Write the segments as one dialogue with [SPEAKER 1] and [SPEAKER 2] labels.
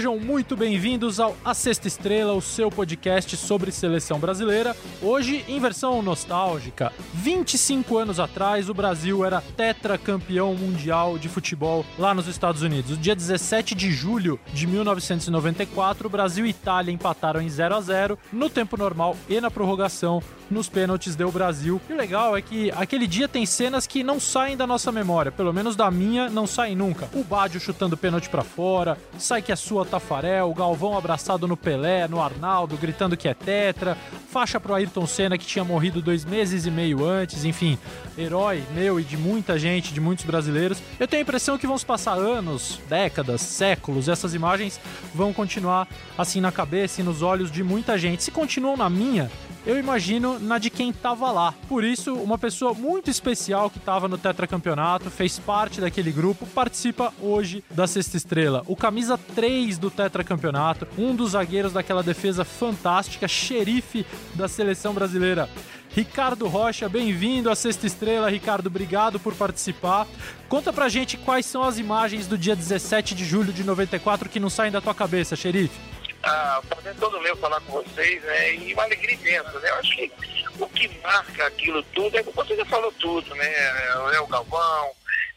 [SPEAKER 1] sejam muito bem-vindos ao A Sexta Estrela, o seu podcast sobre seleção brasileira. Hoje, em versão nostálgica, 25 anos atrás, o Brasil era tetracampeão mundial de futebol lá nos Estados Unidos. Dia 17 de julho de 1994, o Brasil e Itália empataram em 0 a 0 no tempo normal e na prorrogação. Nos pênaltis deu o Brasil. E o legal é que aquele dia tem cenas que não saem da nossa memória, pelo menos da minha, não saem nunca. O Bádio chutando pênalti para fora, sai que é sua Tafarel, o Galvão abraçado no Pelé, no Arnaldo, gritando que é tetra, faixa pro Ayrton Senna que tinha morrido dois meses e meio antes, enfim, herói meu e de muita gente, de muitos brasileiros. Eu tenho a impressão que vão passar anos, décadas, séculos, essas imagens vão continuar assim na cabeça e nos olhos de muita gente. Se continuam na minha, eu imagino na de quem tava lá. Por isso, uma pessoa muito especial que tava no tetracampeonato, fez parte daquele grupo, participa hoje da Sexta Estrela. O camisa 3 do tetracampeonato, um dos zagueiros daquela defesa fantástica, xerife da seleção brasileira. Ricardo Rocha, bem-vindo à Sexta Estrela. Ricardo, obrigado por participar. Conta pra gente quais são as imagens do dia 17 de julho de 94 que não saem da tua cabeça, xerife.
[SPEAKER 2] Ah, prazer todo meu falar com vocês, né? E uma alegria imensa, né? Eu acho que o que marca aquilo tudo é que você já falou tudo, né? É o Galvão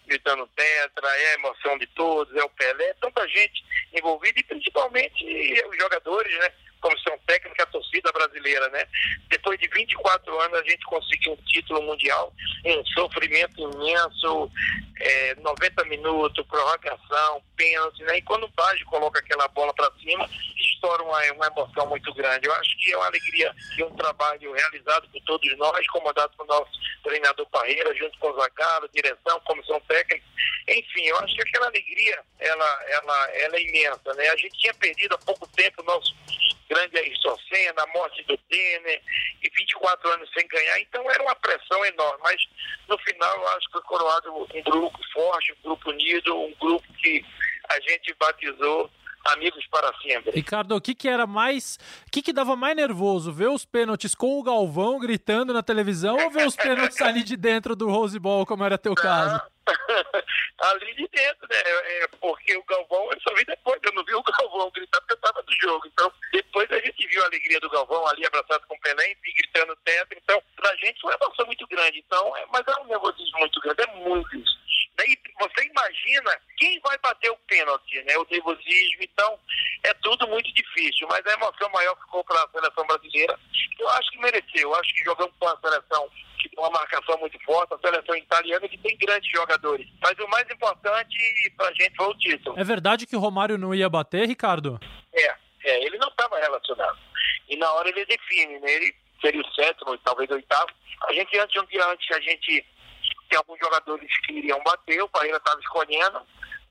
[SPEAKER 2] gritando tetra, é a emoção de todos, é o Pelé, é tanta gente envolvida e principalmente os jogadores, né? Comissão técnica, a torcida brasileira, né? Depois de 24 anos a gente conseguiu um título mundial, um sofrimento imenso, é, 90 minutos, prorrogação, pênalti, né? E quando o Baggio coloca aquela bola para cima, estoura uma, uma emoção muito grande. Eu acho que é uma alegria e um trabalho realizado por todos nós, comandado pelo nosso treinador Parreira, junto com o Zagallo, direção, comissão técnica. Enfim, eu acho que aquela alegria, ela, ela, ela é imensa, né? A gente tinha perdido há pouco tempo o nosso grande Ayrton Senna, a morte do Denner, e 24 anos sem ganhar, então era uma pressão enorme, mas no final eu acho que foi coroado um grupo forte, um grupo unido, um grupo que a gente batizou amigos para sempre.
[SPEAKER 1] Ricardo, o que, que era mais. O que, que dava mais nervoso? Ver os pênaltis com o Galvão gritando na televisão ou ver os pênaltis ali de dentro do Rose Bowl, como era teu caso?
[SPEAKER 2] ali de dentro, né? É, porque o Galvão eu só vi depois, eu não vi o Galvão gritar porque eu estava no jogo. Então, depois a gente viu a alegria do Galvão ali abraçado com o Pelé e gritando teto. Então, pra gente foi uma emoção muito grande. Então, é, mas é um nervosismo muito grande, é muito isso. Daí você imagina quem vai bater o pênalti, né? O nervosismo, então é tudo muito difícil, mas a emoção maior ficou para a seleção brasileira. Eu acho que mereceu, eu acho que jogamos com a seleção que tem uma marcação muito forte, a seleção italiana que tem grandes jogadores. Mas o mais importante para a gente foi o título.
[SPEAKER 1] É verdade que o Romário não ia bater, Ricardo?
[SPEAKER 2] É, é ele não estava relacionado. E na hora ele define, né? Ele seria o sétimo, talvez o oitavo. A gente, antes, um dia antes, a gente alguns jogadores que iriam bater, o Parreira estava escolhendo,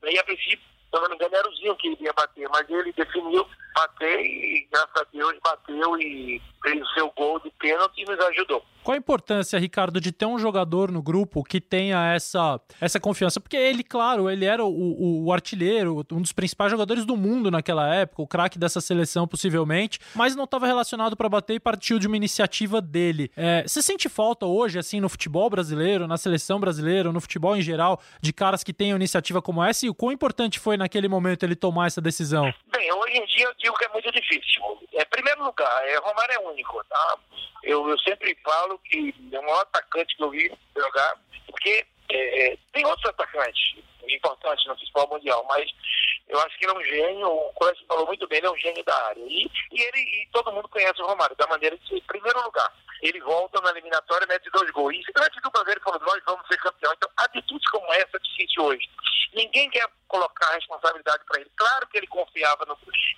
[SPEAKER 2] né, e a princípio, se não me engano, era o Zinho que iria bater, mas ele definiu bater e, graças a Deus, bateu e fez o seu gol de pênalti e nos ajudou.
[SPEAKER 1] Qual a importância, Ricardo, de ter um jogador no grupo que tenha essa, essa confiança? Porque ele, claro, ele era o, o, o artilheiro, um dos principais jogadores do mundo naquela época, o craque dessa seleção, possivelmente, mas não estava relacionado para bater e partiu de uma iniciativa dele. É, você sente falta hoje, assim, no futebol brasileiro, na seleção brasileira, no futebol em geral, de caras que tenham iniciativa como essa? E o quão importante foi naquele momento ele tomar essa decisão?
[SPEAKER 2] Bem, hoje em dia eu digo que é muito difícil. É, primeiro lugar, é, Romário é único, tá? Eu, eu sempre falo que é o maior atacante que eu vi jogar, porque é, é, tem outros atacantes importantes no futebol mundial, mas eu acho que ele é um gênio, o Coelho falou muito bem, ele é um gênio da área. E, e ele e todo mundo conhece o Romário, da maneira que, em primeiro lugar, ele volta na eliminatória, mete dois gols. E antes do Brasileiro falou, nós vamos ser campeão. Então, atitudes como essa é difícil hoje. Ninguém quer colocar a responsabilidade para ele. Claro que ele confiava no,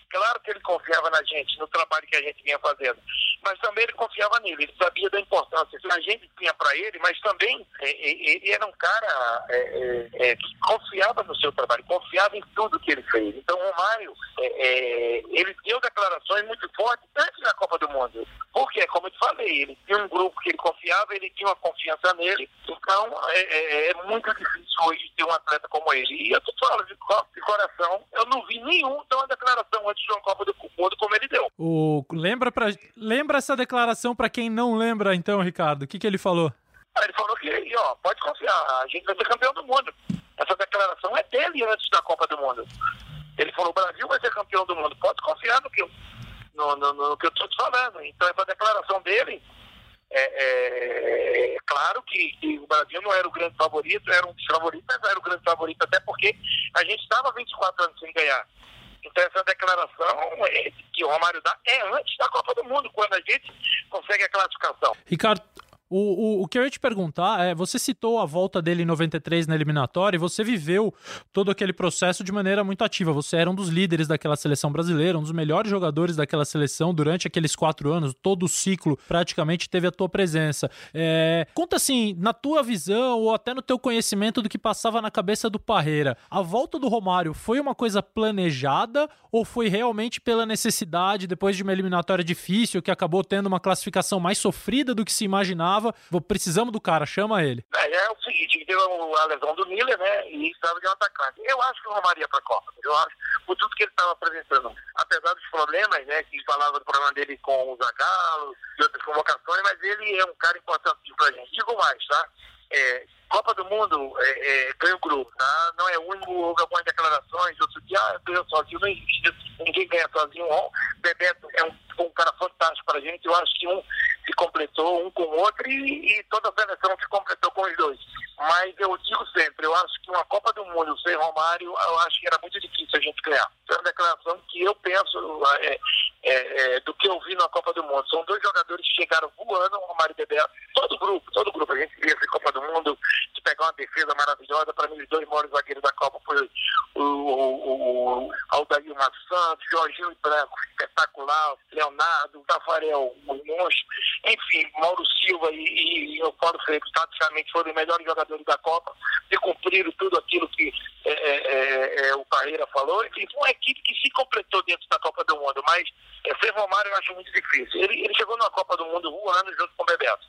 [SPEAKER 2] claro que ele confiava na gente, no trabalho que a gente vinha fazendo, mas também ele confiava nele. Ele sabia da importância que a gente tinha para ele, mas também é, é, ele era um cara é, é, é, que confiava no seu trabalho, confiava em tudo que ele fez. Então, o Romário, é, ele deu declarações muito fortes antes da Copa do Mundo. Porque, como eu te falei, ele tinha um grupo que ele confiava, ele tinha uma confiança nele. Então, é, muito difícil hoje ter um atleta como ele. E eu tô falando de, de coração, eu não vi nenhum dar uma declaração antes de uma Copa do Mundo como ele deu.
[SPEAKER 1] O, lembra, pra, lembra essa declaração para quem não lembra, então, Ricardo? O que, que ele falou?
[SPEAKER 2] Ele falou que, ó, pode confiar, a gente vai ser campeão do mundo. Essa declaração é dele antes da Copa do Mundo. Ele falou, o Brasil vai ser campeão do mundo. Pode confiar no que eu, no, no, no que eu estou te falando. Então, essa declaração dele, é, é, claro que, que, o Brasil não era o grande favorito, era um dos favoritos, mas era o grande favorito até porque a gente estava 24 anos sem ganhar. Então, essa declaração é, que o Romário dá é antes da Copa do Mundo, quando a gente consegue a classificação.
[SPEAKER 1] Ricardo, o, o, o, que eu ia te perguntar é: você citou a volta dele em 93 na eliminatória e você viveu todo aquele processo de maneira muito ativa. Você era um dos líderes daquela seleção brasileira, um dos melhores jogadores daquela seleção durante aqueles quatro anos, todo o ciclo praticamente teve a tua presença. É, conta assim, na tua visão ou até no teu conhecimento do que passava na cabeça do Parreira, a volta do Romário foi uma coisa planejada ou foi realmente pela necessidade, depois de uma eliminatória difícil, que acabou tendo uma classificação mais sofrida do que se imaginava? Precisamos do cara, chama ele.
[SPEAKER 2] É, é o seguinte, deu a lesão do Miller, né, e estava de um atacante. Eu acho que o Romaria para a Copa, eu acho, por tudo que ele estava apresentando. Apesar dos problemas, né, que falava do problema dele com o Zagallo e outras convocações, mas ele é um cara importante para a gente. Digo mais, tá? É, Copa do Mundo é, é, ganha o grupo, tá? Não é único, houve algumas declarações, outro dia, ah, ganhou sozinho, não existe, ninguém ganha sozinho. O Bebeto é um, um cara fantástico para a gente, eu acho que um se completou um com o outro e, e, toda a seleção se completou com os dois. Mas eu digo sempre, eu acho que uma Copa do Mundo sem Romário, eu acho que era muito difícil a gente ganhar. É uma declaração que eu penso é, é, é, do que eu vi na Copa do Mundo. São dois jogadores que chegaram voando, Romário e Bebeto, todo grupo, todo grupo. A gente via essa Copa do Mundo, de pegar uma defesa maravilhosa. Para mim, os dois maiores zagueiros da Copa foi o, o, o Aldair Santos, Jorginho e Branco, espetacular, Leonardo, Tafarel, o monstro. Enfim, Mauro Silva e, e, o Paulo Freire, praticamente foram os melhores jogadores da Copa e cumpriram tudo aquilo que é, é, é, é o Carreira falou. Enfim, uma equipe que se completou dentro da Copa do Mundo, mas é, sem Romário eu acho muito difícil. Ele, ele chegou na Copa do Mundo voando junto com o Bebeto.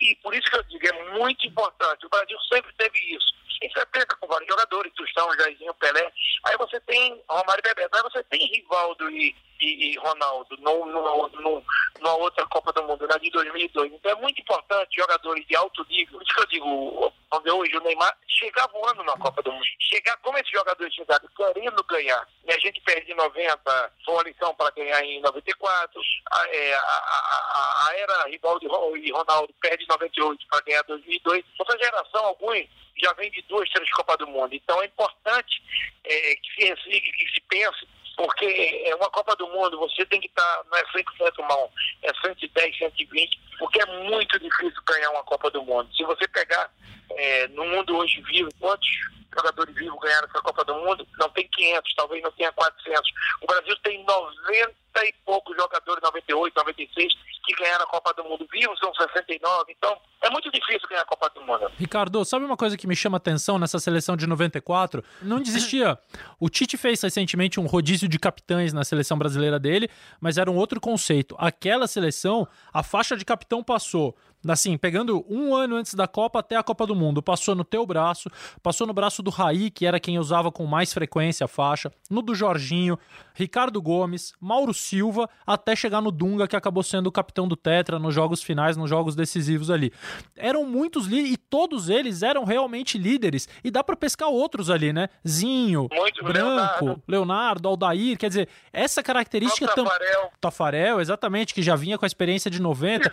[SPEAKER 2] E por isso que eu digo, é muito importante. O Brasil sempre teve isso. Em 70, com vários jogadores, Tostão, Jairzinho, Pelé. Aí você tem Romário e Bebeto. Aí você tem Rivaldo e, e, e Ronaldo no, no, no, numa outra Copa do Mundo, na de 2002. Então é muito importante jogadores de alto nível. Isso que eu digo, onde hoje o Neymar chegar voando na Copa do Mundo. Chegar como esses jogadores chegaram, querendo ganhar. E a gente perde em 90, foi uma lição para ganhar em 94. A, é, a, a, a era Rivaldo e Ronaldo perde em 98 para ganhar em 2002. Essa geração, alguns já vem de duas, três Copas do Mundo. Então é importante é, que se que se pense porque é uma Copa do Mundo, você tem que estar, tá, não é 100% mão, é 110, 120, porque é muito difícil ganhar uma Copa do Mundo. Se você pegar é, no mundo hoje vivo, quantos jogadores vivos ganharam essa Copa do Mundo? Não tem 500, talvez não tenha 400. O Brasil tem 90 e poucos jogadores, 98, 96, que ganharam a Copa do Mundo vivos, são 69. Então, é muito difícil ganhar a Copa do Mundo.
[SPEAKER 1] Ricardo, sabe uma coisa que me chama atenção nessa seleção de 94? Não desistia. o Tite fez recentemente um rodízio de capitães na seleção brasileira dele, mas era um outro conceito. Aquela seleção, a faixa de capitão passou assim, pegando um ano antes da Copa até a Copa do Mundo, passou no teu braço, passou no braço do Raí, que era quem usava com mais frequência a faixa, no do Jorginho, Ricardo Gomes, Mauro Silva, até chegar no Dunga, que acabou sendo o capitão do Tetra nos jogos finais, nos jogos decisivos ali. Eram muitos líderes, e todos eles eram realmente líderes, e dá para pescar outros ali, né? Zinho, Muito Branco, Leonardo. Leonardo, Aldair, quer dizer, essa característica...
[SPEAKER 2] Tafarel.
[SPEAKER 1] Tafarel, exatamente, que já vinha com a experiência de 90.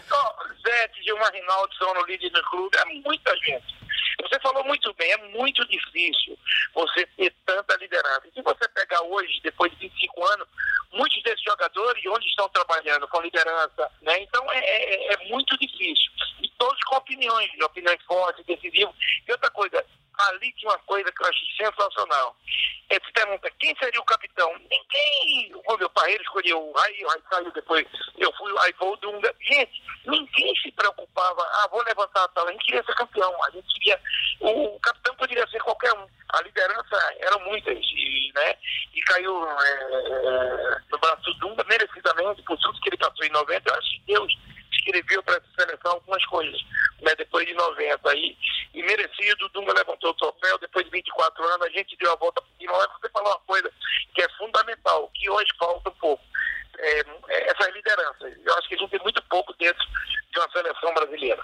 [SPEAKER 2] Zete, Gilmar Rinaldo são no líder do clube, é muita gente. Você falou muito bem, é muito difícil você ter tanta liderança. Se você pegar hoje, depois de 25 anos, muitos desses jogadores, onde estão trabalhando com liderança, né? Então é, é, é muito difícil. E todos com opiniões, opiniões fortes, decisivas. E outra coisa, ali tinha uma coisa que eu achei sensacional. Ele se pergunta quem seria o capitão. Ninguém. O meu pai escolheu o Raí saiu depois. Eu fui, aí foi o Dunga. Gente, ninguém se preocupava. Ah, vou levantar a tal. A gente queria ser campeão. A gente queria. O capitão poderia ser qualquer um. A liderança eram muitas. E, né, e caiu é, é, no braço do Dunga merecidamente por tudo que ele passou em 90. Eu acho que Deus escreveu para essa seleção algumas coisas, né, depois de 90 aí, e merecido, Dunga levantou o troféu, depois de 24 anos a gente deu a volta por cima, mas você falou uma coisa que é fundamental, que hoje falta um pouco, é, é essas lideranças, eu acho que a gente tem muito pouco dentro de uma seleção brasileira.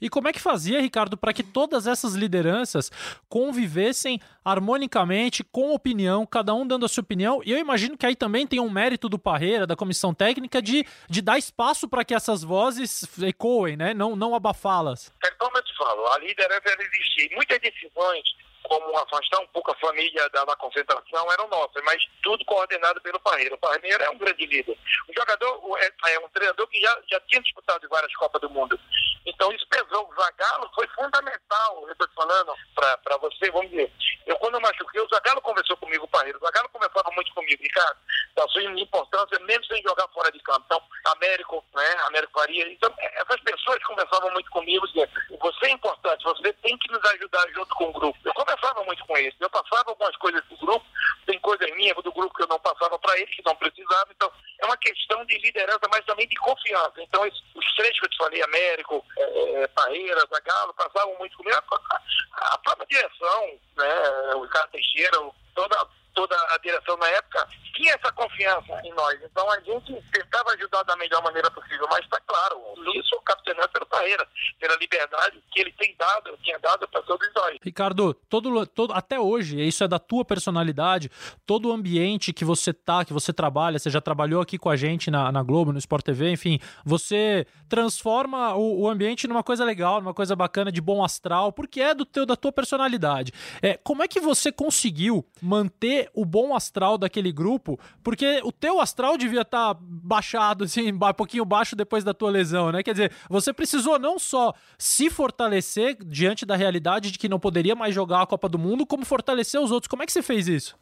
[SPEAKER 1] E como é que fazia, Ricardo, para que todas essas lideranças convivessem harmonicamente, com opinião, cada um dando a sua opinião? E eu imagino que aí também tem um mérito do Parreira, da comissão técnica, de, de dar espaço para que essas vozes ecoem, né? Não, não abafá-las.
[SPEAKER 2] É como eu te falo, a liderança existir. Muitas decisões como afastar um pouco a família da, da concentração eram nossas, mas tudo coordenado pelo Parreira. O Parreira é um grande líder. O jogador é, é um treinador que já, já tinha disputado várias Copas do Mundo. Então isso pesou. O Zagallo foi fundamental, eu estou te falando, para você, vamos dizer. Eu quando eu machuquei, o Zagallo conversou comigo, o Parreira. O Zagallo conversava muito comigo, Ricardo, da sua importância, mesmo sem jogar fora de campo. Então, Américo, né, Américo Faria. Então, essas pessoas conversavam muito comigo, dizendo, você é importante, você tem que nos ajudar junto com o grupo. Eu conversava muito com eles. Eu passava algumas coisas do grupo, tem coisas minhas do grupo que eu não passava para eles, que não precisavam. Então, é uma questão de liderança, mas também de confiança. Então, os três que eu te falei, Américo, é, é Parreira, Zagalo, passavam muito comigo. A, a própria direção, né, o Ricardo Teixeira, toda, toda a direção na época, tinha essa confiança em nós. Então a gente tentava ajudar da melhor maneira possível. Mas está claro, isso o capitanato pelo Parreira, pela liberdade que ele tem dado, tinha dado para todos nós.
[SPEAKER 1] Ricardo, todo, todo, até hoje, isso é da tua personalidade, todo o ambiente que você tá, que você trabalha, você já trabalhou aqui com a gente na, na Globo, no Sport TV, enfim, você transforma o, o ambiente numa coisa legal, numa coisa bacana, de bom astral, porque é do teu, da tua personalidade. É, como é que você conseguiu manter o bom astral daquele grupo? porque o teu astral devia estar tá baixado, assim, um pouquinho baixo depois da tua lesão, né? Quer dizer, você precisou não só se fortalecer diante da realidade de que não poderia mais jogar a Copa do Mundo, como fortalecer os outros. Como é que você fez isso?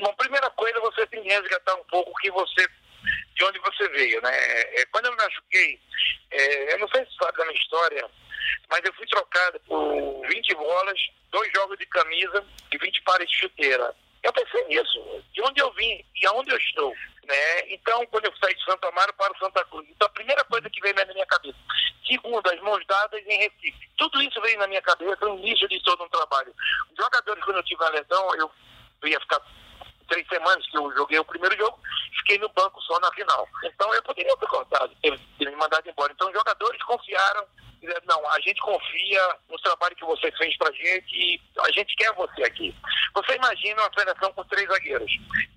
[SPEAKER 2] Bom, primeira coisa, você tem que resgatar um pouco que você de onde você veio, né? É, quando eu me machuquei, é, eu não sei se sabe da minha história, mas eu fui trocado por 20 bolas, dois jogos de camisa e 20 pares de chuteira. Eu pensei nisso, de onde eu vim e aonde eu estou. Né? Então, quando eu saí de Santo Amaro para Santa Cruz, então a primeira coisa que veio na minha cabeça. Segundo, as mãos dadas em Recife. Tudo isso veio na minha cabeça no início de todo um trabalho. Os jogadores, quando eu tive a lesão, eu, eu ia ficar três semanas que eu joguei o primeiro jogo, fiquei no banco só na final. Então eu poderia ter cortado, ter, me mandado embora. Então os jogadores confiaram não, a gente confia no trabalho que você fez pra gente e a gente quer você aqui. Você imagina uma federação com três zagueiros.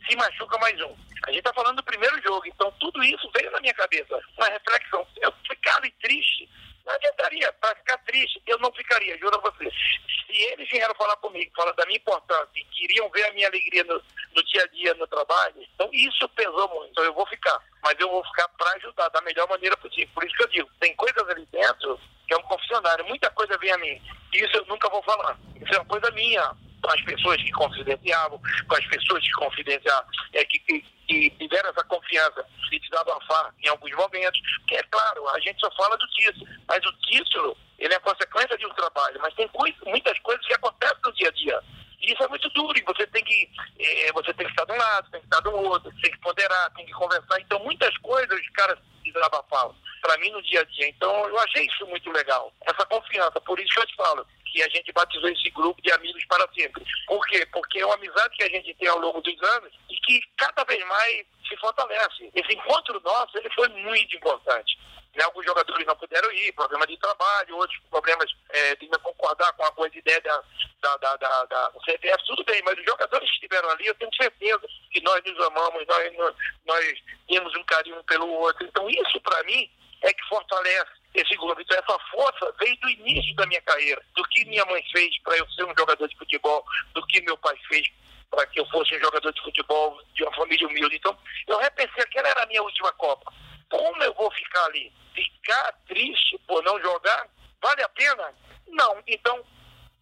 [SPEAKER 2] Se machuca mais um. A gente tá falando do primeiro jogo, então tudo isso veio na minha cabeça. Uma reflexão. Eu ficava triste. Não adiantaria, para ficar triste, eu não ficaria, juro a você. Se eles vieram falar comigo, falar da minha importância e queriam ver a minha alegria no, no dia a dia no trabalho, então isso pesou muito. Então eu vou ficar, mas eu vou ficar para ajudar da melhor maneira possível. Por isso que eu digo, tem coisas ali dentro que é um confessionário. Muita coisa vem a mim. Isso eu nunca vou falar. Isso é uma coisa minha. Com as pessoas que confidenciavam, com as pessoas que confidenciavam, é, que, que, que tiveram essa confiança de desabafar em alguns momentos. Porque, é claro, a gente só fala do título. Mas o título, ele é consequência de um trabalho. Mas tem muitas coisas que acontecem no dia a dia. E isso é muito duro, e você tem que é, você tem que estar de um lado, tem que estar do outro, tem que ponderar, tem que conversar. Então, muitas coisas os caras desabafavam para mim no dia a dia. Então eu achei isso muito legal, essa confiança. Por isso que eu te falo que a gente batizou esse grupo de amigos para sempre. Por quê? Porque é uma amizade que a gente tem ao longo dos anos e que cada vez mais se fortalece. Esse encontro nosso ele foi muito importante. Né? Alguns jogadores não puderam ir, problema de trabalho, outros problemas é, de não concordar com algumas ideias da, da, da, da, da CBF, tudo bem, mas os jogadores que estiveram ali, eu tenho certeza que nós nos amamos, nós, nós temos um carinho um pelo outro. Então, isso para mim é que fortalece esse grupo. Então, essa força veio do início da minha carreira, do que minha mãe fez para eu ser um jogador de futebol, do que meu pai fez para que eu fosse um jogador de futebol de uma família humilde. Então, eu repensei, aquela era a minha última Copa. Como eu vou ficar ali? Ficar triste por não jogar? Vale a pena? Não. Então,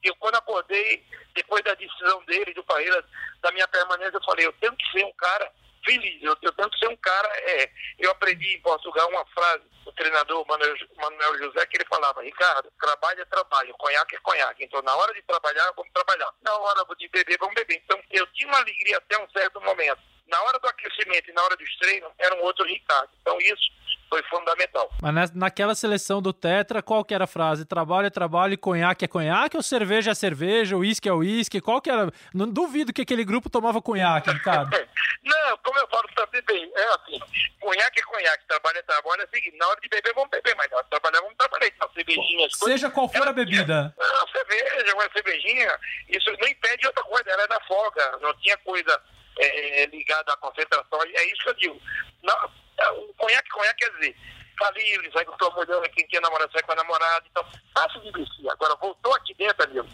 [SPEAKER 2] eu quando acordei, depois da decisão dele, do Parreira, da minha permanência, eu falei, eu tenho que ser um cara feliz. Eu, eu tenho que ser um cara. É, eu aprendi em Portugal uma frase do treinador Manuel, Manuel José que ele falava: Ricardo, trabalho é trabalho, conhaque é conhaque. Então, na hora de trabalhar, vamos trabalhar. Na hora de beber, vamos beber. Então, eu tinha uma alegria até um certo momento. Na hora do aquecimento e na hora dos treinos, era um outro Ricardo. Então, isso foi fundamental.
[SPEAKER 1] Mas naquela seleção do Tetra, qual que era a frase? Trabalho é trabalho, conhaque é conhaque, ou cerveja é cerveja, uísque é uísque? Qual que era? Não duvido que aquele grupo tomava conhaque, Ricardo.
[SPEAKER 2] Não, como eu falo também bem, é assim, conhaque é conhaque, trabalho é trabalho, é o seguinte, na hora de beber vamos beber, mas na hora de trabalhar vamos trabalhar. cervejinha.
[SPEAKER 1] Seja qual for a bebida.
[SPEAKER 2] Não, cerveja, uma cervejinha, isso não impede outra coisa, era na folga, não tinha coisa é, ligada à concentração, é isso que eu digo. Não, é, o conhaque, conhaque quer dizer, tá livre, sai com tua mulher, quem quer namorar, sai com a namorada, então, fácil de vestir. Agora, voltou aqui dentro, amigo,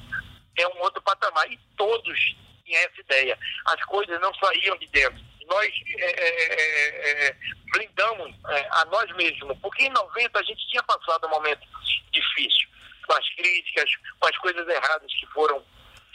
[SPEAKER 2] é um outro patamar, e todos tinham essa ideia. As coisas não saíam de dentro. Nós é, é, é, é blindamos é, a nós mesmos, porque em 90 a gente tinha passado um momento difícil, com as críticas, com as coisas erradas que foram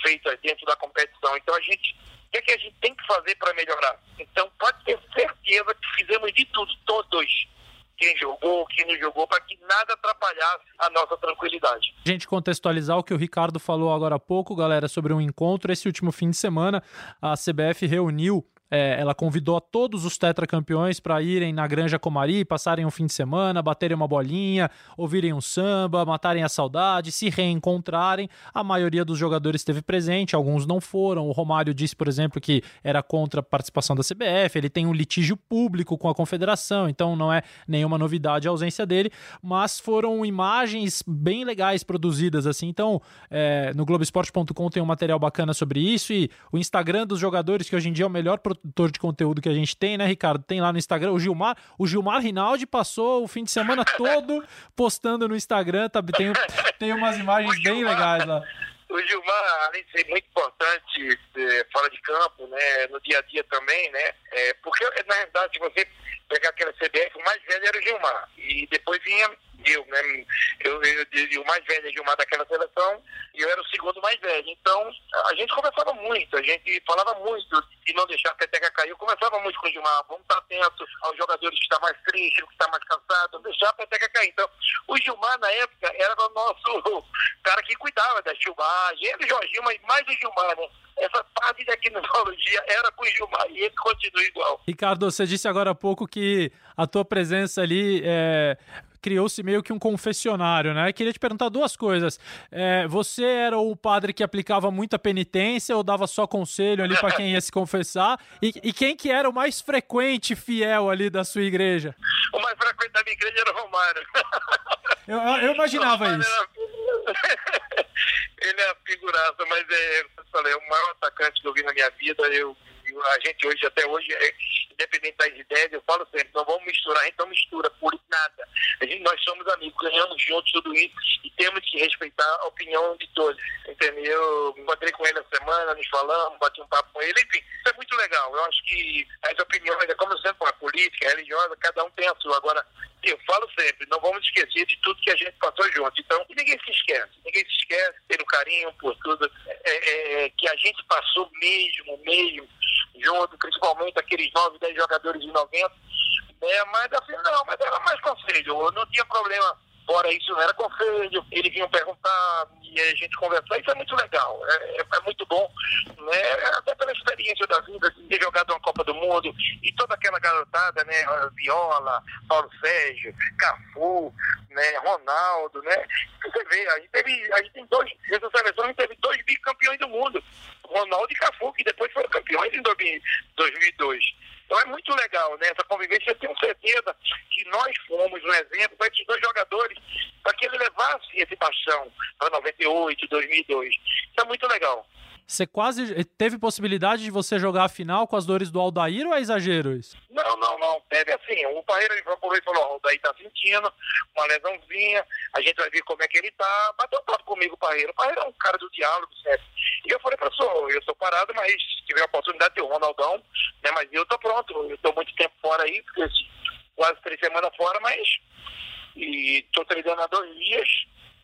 [SPEAKER 2] feitas dentro da competição. Então a gente o que, é que a gente tem que fazer para melhorar? Então, pode ter certeza que fizemos de tudo, todos. Quem jogou, quem não jogou, para que nada atrapalhasse a nossa tranquilidade.
[SPEAKER 1] A gente contextualizar o que o Ricardo falou agora há pouco, galera, sobre um encontro. Esse último fim de semana, a CBF reuniu é, ela convidou a todos os tetracampeões para irem na Granja Comari, passarem um fim de semana, baterem uma bolinha, ouvirem um samba, matarem a saudade, se reencontrarem. A maioria dos jogadores esteve presente, alguns não foram. O Romário disse, por exemplo, que era contra a participação da CBF, ele tem um litígio público com a confederação, então não é nenhuma novidade a ausência dele, mas foram imagens bem legais produzidas assim. Então, é, no Globoesporte.com tem um material bacana sobre isso e o Instagram dos jogadores, que hoje em dia é o melhor produtor de conteúdo que a gente tem, né, Ricardo? Tem lá no Instagram o Gilmar. O Gilmar Rinaldi passou o fim de semana todo postando no Instagram. Tá, tem, tem umas imagens Gilmar, bem legais lá.
[SPEAKER 2] O Gilmar, além de ser muito importante é, fora de campo, né, no dia a dia também, né? É, porque, na verdade, se você pegar aquela CBF, o mais velho era o Gilmar. E depois vinha eu, né? Eu, eu, eu, o mais velho de uma daquela seleção e eu era o segundo mais velho. Então, a gente conversava muito, a gente falava muito de não deixar a peteca cair. Eu conversava muito com o Gilmar, vamos estar atentos aos jogadores que estão mais tristes, que estão mais cansados, não deixar a peteca cair. Então, o Gilmar, na época, era o nosso cara que cuidava da filmagem, ele, o Jorginho, mas mais o Gilmar, né? essa parte da tecnologia era com o Gilmar e ele continua igual.
[SPEAKER 1] Ricardo, você disse agora há pouco que a tua presença ali é, criou-se meio que um confessionário, né? Queria te perguntar duas coisas. É, você era o padre que aplicava muita penitência ou dava só conselho ali para quem ia se confessar? E, e, quem que era o mais frequente fiel ali da sua igreja?
[SPEAKER 2] O mais frequente da minha igreja era o Romário.
[SPEAKER 1] Eu, eu imaginava isso.
[SPEAKER 2] Era... Ele é a figuraça, mas é, eu falei, é o maior atacante que eu vi na minha vida. Eu a gente hoje, até hoje, é, independente das ideias, eu falo sempre, não vamos misturar, a gente não mistura por nada. A gente, nós somos amigos, ganhamos juntos tudo isso e temos que respeitar a opinião de todos, entendeu? Eu encontrei com ele na semana, nos falamos, bati um papo com ele, enfim, isso é muito legal. Eu acho que as opiniões, é como sempre, a política, a religiosa, cada um tem a sua. Agora, eu falo sempre, não vamos esquecer de tudo que a gente passou junto. Então, ninguém se esquece, ninguém se esquece, ter o carinho por tudo é, é, é que a gente passou mesmo, mesmo, junto, principalmente aqueles 9, 10 jogadores de 90. É, mas assim, não, mas era mais conselho, não tinha problema. Fora isso, não era conselho, eles vinham perguntar e a gente conversar, isso é muito legal, é, é, é muito bom, né? até pela experiência da vida, de ter jogado uma Copa do Mundo e toda aquela garotada, né? Viola, Paulo Sérgio, Cafu, né? Ronaldo, né? Você vê, a gente teve, a gente tem dois, essa seleção a gente teve dois bicampeões do mundo, Ronaldo e Cafu, que depois foram campeões em 2002. Então é muito legal, né? Essa convivência, eu tenho certeza que nós fomos um exemplo para esses dois jogadores, para que ele levasse esse paixão para 98, 2002. Isso é muito legal.
[SPEAKER 1] Você quase teve possibilidade de você jogar a final com as dores do Aldair ou é exagero isso?
[SPEAKER 2] Não, não, não. Teve assim. O Parreira falou e falou: o Aldair tá sentindo uma lesãozinha, a gente vai ver como é que ele tá. Bateu papo comigo o Parreira. O Parreira é um cara do diálogo, certo? E eu falei o eu sou parado, mas se tiver a oportunidade de ter o Ronaldão, né? Mas eu tô pronto. Eu tô muito tempo fora aí, quase três semanas fora, mas. E tô treinando há dois dias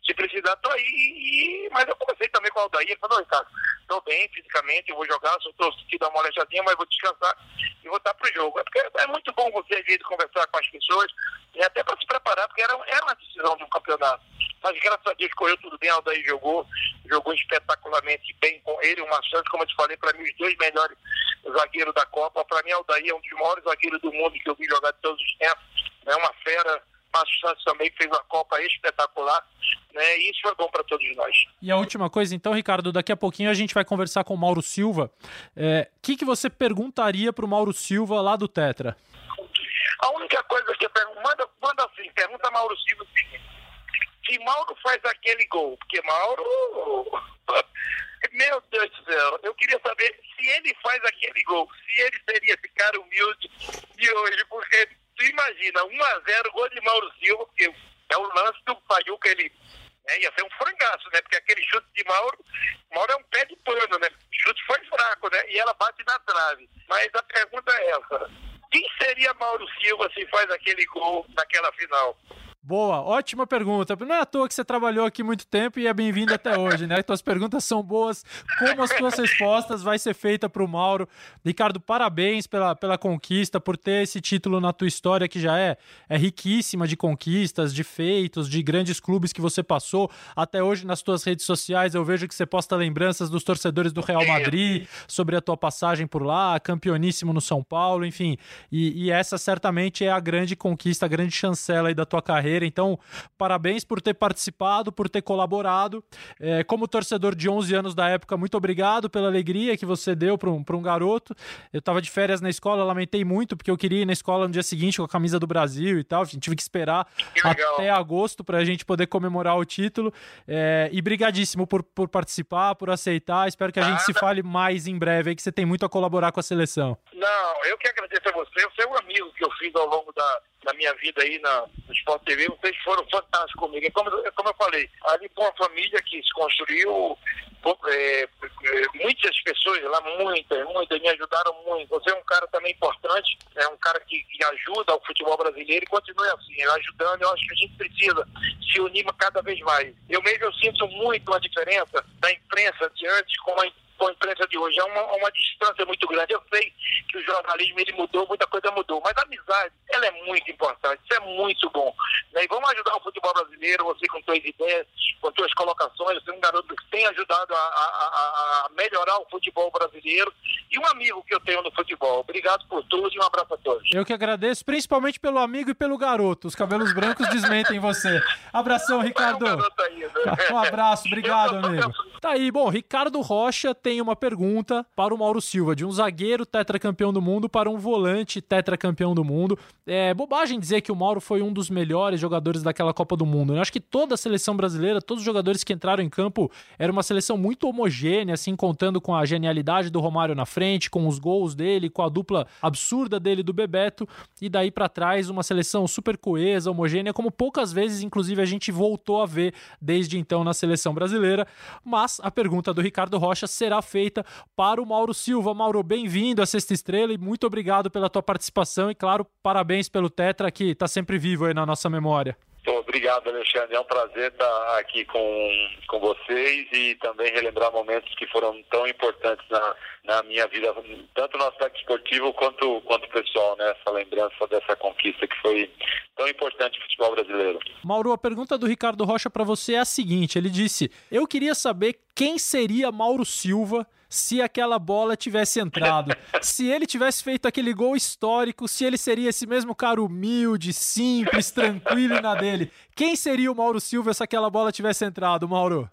[SPEAKER 2] se precisar, tô aí. E, mas eu comecei também com o Aldair, ele falou, Ricardo, tô bem fisicamente, eu vou jogar, só tô sentindo uma molestadinha, mas vou descansar e voltar pro jogo. É porque é muito bom você vir conversar com as pessoas, e até para se preparar, porque era, era uma decisão de um campeonato. Mas graças a Deus correu tudo bem, Aldair jogou, jogou espetacularmente bem com ele, o Machado, como eu te falei, para mim, os dois melhores zagueiros da Copa. Para mim, Aldair é um dos maiores zagueiros do mundo que eu vi jogar de todos os tempos. É uma fera Márcio Santos também fez uma Copa espetacular, né? E isso foi bom para todos nós.
[SPEAKER 1] E a última coisa, então, Ricardo, daqui a pouquinho a gente vai conversar com o Mauro Silva. O é, que, que você perguntaria para o Mauro Silva lá do Tetra?
[SPEAKER 2] A única coisa que eu pergunto, manda, manda assim, pergunta a Mauro Silva se Mauro faz aquele gol, porque Mauro. Meu Deus do céu, eu queria saber se ele faz aquele gol, se ele seria esse cara humilde de hoje, porque tu imagina, 1x0, gol de Mauro Silva, porque é o lance do Paiuca, ele né, ia ser um frangaço, né? Porque aquele chute de Mauro, Mauro é um pé de pano, né? O chute foi fraco, né? E ela bate na trave. Mas a pergunta é essa: quem seria Mauro Silva se faz aquele gol naquela final?
[SPEAKER 1] Boa, ótima pergunta. Não é à toa que você trabalhou aqui muito tempo e é bem-vindo até hoje, né? Tuas perguntas são boas, como as tuas respostas vai ser feita para o Mauro. Ricardo, parabéns pela, pela conquista, por ter esse título na tua história que já é, é riquíssima de conquistas, de feitos, de grandes clubes que você passou. Até hoje nas tuas redes sociais eu vejo que você posta lembranças dos torcedores do Real Madrid sobre a tua passagem por lá, campeoníssimo no São Paulo, enfim. E, e essa certamente é a grande conquista, a grande chancela aí da tua carreira carreira. Então, parabéns por ter participado, por ter colaborado. É, como torcedor de 11 anos da época, muito obrigado pela alegria que você deu para um, um garoto. Eu estava de férias na escola, lamentei muito, porque eu queria ir na escola no dia seguinte com a camisa do Brasil e tal. Tive que esperar que até agosto para a gente poder comemorar o título. É, e brigadíssimo por, por participar, por aceitar. Espero que a gente se fale mais em breve aí, que você tem muito a colaborar com a seleção.
[SPEAKER 2] Não, eu que agradeço a você. Você é um amigo que eu fiz ao longo da, da minha vida aí na, no Sport TV, vocês foram fantásticos comigo. É como, é como eu falei, ali com a família que se construiu, é, é, muitas pessoas lá, muitas, muitas, me ajudaram muito. Você é um cara também importante, é um cara que, que ajuda o futebol brasileiro e continue assim, ajudando. Eu acho que a gente precisa se unir cada vez mais. Eu mesmo eu sinto muito a diferença da imprensa de antes com a com a imprensa de hoje. É uma, uma distância muito grande. Eu sei que o jornalismo ele mudou, muita coisa mudou, mas a amizade ela é muito importante, isso é muito bom. Né? E vamos ajudar o futebol brasileiro, você com suas ideias, com suas colocações, você é um garoto que tem ajudado a, a, a, melhorar o futebol brasileiro e um amigo que eu tenho no futebol. Obrigado por tudo e um abraço a todos.
[SPEAKER 1] Eu que agradeço, principalmente pelo amigo e pelo garoto. Os cabelos brancos desmentem você. Abração, Ricardo. É um, um abraço, obrigado, amigo. Tá aí, bom, Ricardo Rocha tem uma pergunta para o Mauro Silva, de um zagueiro tetracampeão do mundo para um volante tetracampeão do mundo. É bobagem dizer que o Mauro foi um dos melhores jogadores daquela Copa do Mundo. Eu acho que toda a seleção brasileira, todos os jogadores que entraram em campo, era uma seleção muito homogênea, assim, contando com a genialidade do Romário na frente, com os gols dele, com a dupla absurda dele do Bebeto, e daí para trás uma seleção super coesa, homogênea, como poucas vezes, inclusive, a gente voltou a ver desde então na seleção brasileira. Mas a pergunta do Ricardo Rocha será feita para o Mauro Silva. Mauro, bem-vindo à Sexta Estrela e muito obrigado pela tua participação e, claro, parabéns pelo Tetra que está sempre vivo aí na nossa memória.
[SPEAKER 3] Obrigado, Alexandre. É um prazer estar aqui com, com vocês e também relembrar momentos que foram tão importantes na, na minha vida, tanto no aspecto esportivo quanto, quanto pessoal, né? Essa lembrança dessa conquista que foi tão importante no futebol brasileiro.
[SPEAKER 1] Mauro, a pergunta do Ricardo Rocha para você é a seguinte: ele disse, eu queria saber quem seria Mauro Silva se aquela bola tivesse entrado. se ele tivesse feito aquele gol histórico, se ele seria esse mesmo cara humilde, simples, tranquilo e na dele. Quem seria o Mauro Silva se aquela bola tivesse entrado, Mauro?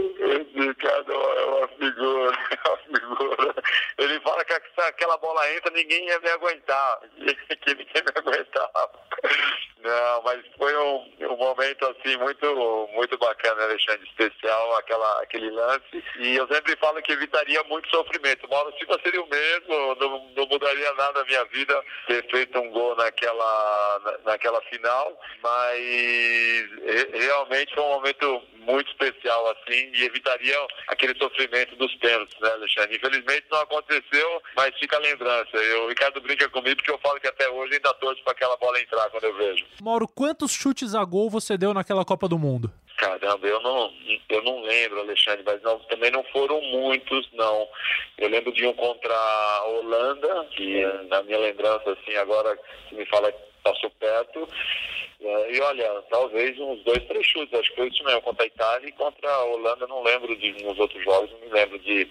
[SPEAKER 3] Ricardo é uma figura, é uma figura. Ele fala que se aquela bola entra, ninguém ia me aguentar. Que ninguém me aguentava. Não, mas foi momento assim muito, muito bacana, Alexandre, especial, aquela, aquele lance. E eu sempre falo que evitaria muito sofrimento. Mauro Silva seria o mesmo, não, não mudaria nada na minha vida ter feito um gol naquela, na, naquela final, mas realmente foi um momento muito especial assim e evitaria aquele sofrimento dos pênaltis, né, Alexandre? Infelizmente não aconteceu, mas fica a lembrança. Eu, o Ricardo brinca comigo porque eu falo que até hoje ainda torço para aquela bola entrar quando eu vejo.
[SPEAKER 1] Mauro, quantos chutes a gol você deu naquela Copa do Mundo?
[SPEAKER 3] Caramba, eu não, eu não lembro, Alexandre, mas não, também não foram muitos, não. Eu lembro de um contra a Holanda, que na minha lembrança, assim, agora que me fala passou perto. É, e olha, talvez uns dois, três chutes, acho que foi isso mesmo, contra a Itália e contra a Holanda, não lembro de nos outros jogos, não me lembro de.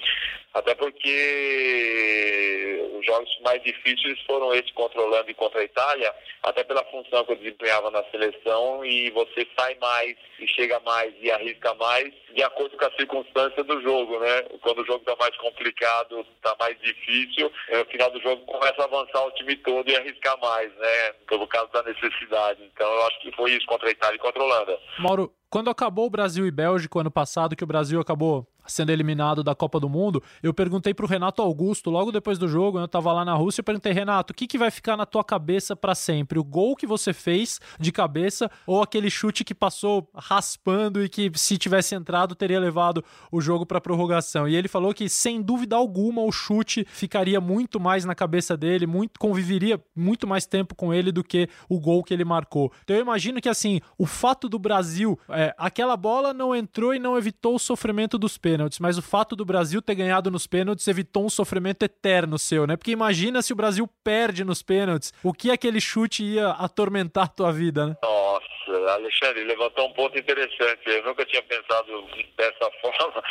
[SPEAKER 3] Até porque os jogos mais difíceis foram esses contra a Holanda e contra a Itália, até pela função que eu desempenhava na seleção, e você sai mais e chega mais e arrisca mais de acordo com a circunstância do jogo, né? Quando o jogo está mais complicado, está mais difícil, no final do jogo começa a avançar o time todo e arriscar mais, né? Por causa da necessidade. Então eu acho que foi isso contra a Itália e contra a Holanda.
[SPEAKER 1] Mauro, quando acabou o Brasil e Bélgica ano passado, que o Brasil acabou sendo eliminado da Copa do Mundo, eu perguntei pro Renato Augusto, logo depois do jogo, eu tava lá na Rússia, eu perguntei, Renato, o que, que vai ficar na tua cabeça para sempre? O gol que você fez de cabeça ou aquele chute que passou raspando e que, se tivesse entrado, teria levado o jogo para prorrogação? E ele falou que, sem dúvida alguma, o chute ficaria muito mais na cabeça dele, muito conviveria muito mais tempo com ele do que o gol que ele marcou. Então eu imagino que, assim, o fato do Brasil, é, aquela bola não entrou e não evitou o sofrimento dos pênaltis pênaltis, mas o fato do Brasil ter ganhado nos pênaltis evitou um sofrimento eterno seu, né? Porque imagina se o Brasil perde nos pênaltis, o que aquele chute ia atormentar a tua vida, né?
[SPEAKER 3] Nossa, Alexandre, levantou um ponto interessante. Eu nunca tinha pensado dessa forma,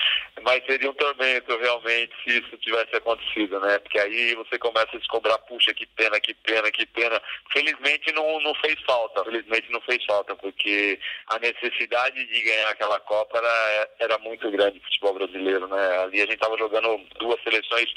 [SPEAKER 3] mas seria um tormento realmente se isso tivesse acontecido, né? Porque aí você começa a se cobrar, puxa, que pena, que pena, que pena. Felizmente não, não fez falta, felizmente não fez falta, porque a necessidade de ganhar aquela Copa era, era muito grande no futebol brasileiro, né? Ali a gente estava jogando duas seleções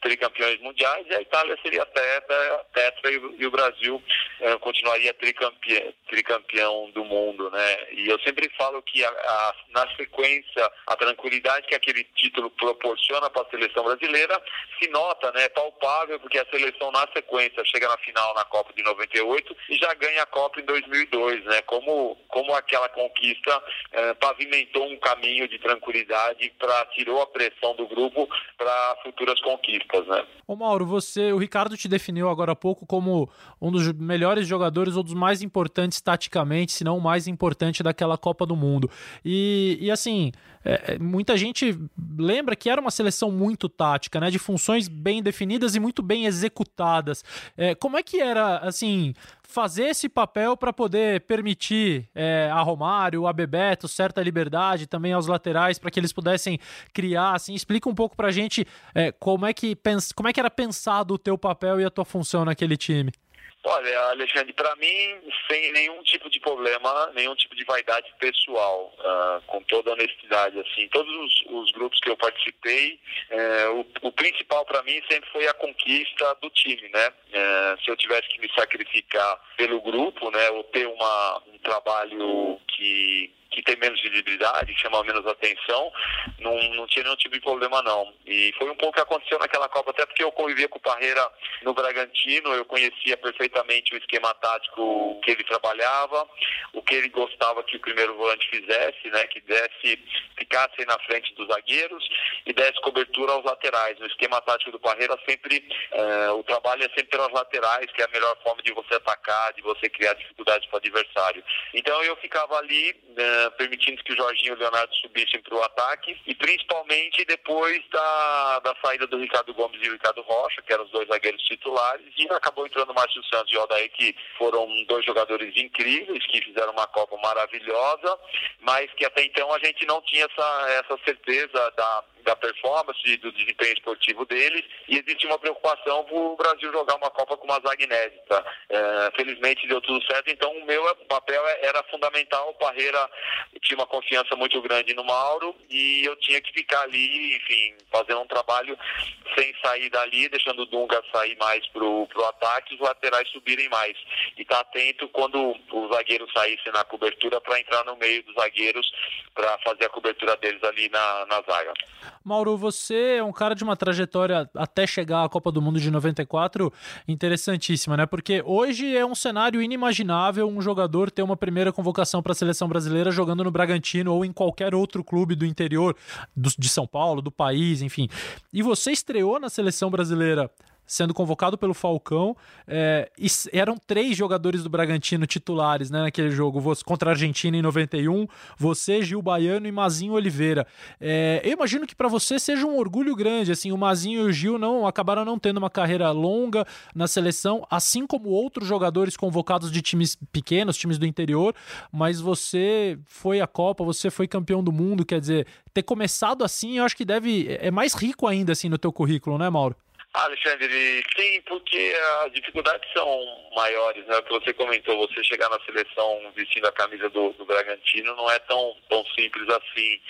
[SPEAKER 3] tricampeões mundiais e a Itália seria tetra, tetra e, e o Brasil eh, continuaria tricampeão, tricampeão do mundo, né? E eu sempre falo que a, a, na sequência a tranquilidade que aquele título proporciona para a seleção brasileira se nota, né? É palpável porque a seleção na sequência chega na final na Copa de 98 e já ganha a Copa em 2002, né? Como como aquela conquista eh, pavimentou um caminho de tranquilidade para tirou a pressão do grupo para futuras conquistas, né?
[SPEAKER 1] Ô Mauro, você, o Ricardo te definiu agora há pouco como um dos melhores jogadores ou dos mais importantes taticamente, se não o mais importante daquela Copa do Mundo. E, e assim, é, é, muita gente lembra que era uma seleção muito tática, né? De funções bem definidas e muito bem executadas. É, como é que era, assim, fazer esse papel para poder permitir é, a Romário, a Bebeto, certa liberdade também aos laterais para que eles pudessem criar, assim, explica um pouco para a gente é, como é que como é que era pensado o teu papel e a tua função naquele time.
[SPEAKER 3] Olha, Alexandre, para mim, sem nenhum tipo de problema, nenhum tipo de vaidade pessoal, uh, com toda honestidade, assim, todos os, os grupos que eu participei, uh, o, o, principal para mim sempre foi a conquista do time, né? Uh, se eu tivesse que me sacrificar pelo grupo, né, ou ter uma, um trabalho que que tem menos visibilidade, que chama menos atenção, não, não tinha nenhum tipo de problema não. E foi um pouco o que aconteceu naquela Copa, até porque eu convivia com o Parreira no Bragantino, eu conhecia perfeitamente o esquema tático que ele trabalhava, o que ele gostava que o primeiro volante fizesse, né, que desse, ficasse na frente dos zagueiros e desse cobertura aos laterais. No esquema tático do Parreira sempre, eh, o trabalho é sempre pelas laterais, que é a melhor forma de você atacar, de você criar dificuldades para o adversário. Então eu ficava ali, né, permitindo que o Jorginho e o Leonardo subissem para o ataque e principalmente depois da, da saída do Ricardo Gomes e o Ricardo Rocha, que eram os dois zagueiros titulares, e acabou entrando o Márcio Santos e o Odair, que foram dois jogadores incríveis, que fizeram uma Copa maravilhosa, mas que até então a gente não tinha essa, essa certeza da, da performance, do desempenho esportivo deles, e existe uma preocupação para o Brasil jogar uma Copa com uma zaga inédita. É, felizmente deu tudo certo, então o meu papel era fundamental, o Parreira tinha uma confiança muito grande no Mauro, e eu tinha que ficar ali, enfim, fazendo um trabalho sem sair dali, deixando o Dunga sair mais para o ataque, os laterais subirem mais. E estar tá atento quando os zagueiros saíssem na cobertura para entrar no meio dos zagueiros para fazer a cobertura deles ali na, na zaga.
[SPEAKER 1] Mauro, você é um cara de uma trajetória até chegar à Copa do Mundo de 94 interessantíssima, né? Porque hoje é um cenário inimaginável um jogador ter uma primeira convocação para a seleção brasileira jogando no Bragantino ou em qualquer outro clube do interior do, de São Paulo, do país, enfim. E você estreou na seleção brasileira sendo convocado pelo Falcão. É, eram três jogadores do Bragantino titulares né, naquele jogo, contra a Argentina em 91, você, Gil Baiano e Mazinho Oliveira. É, eu imagino que para você seja um orgulho grande, assim, o Mazinho e o Gil não acabaram não tendo uma carreira longa na seleção, assim como outros jogadores convocados de times pequenos, times do interior, mas você foi à Copa, você foi campeão do mundo, quer dizer, ter começado assim, eu acho que deve é mais rico ainda assim no teu currículo, né, Mauro?
[SPEAKER 3] Alexandre, sim, porque as dificuldades são maiores, né? O que você comentou, você chegar na seleção vestindo a camisa do, do Bragantino não é tão, tão simples assim.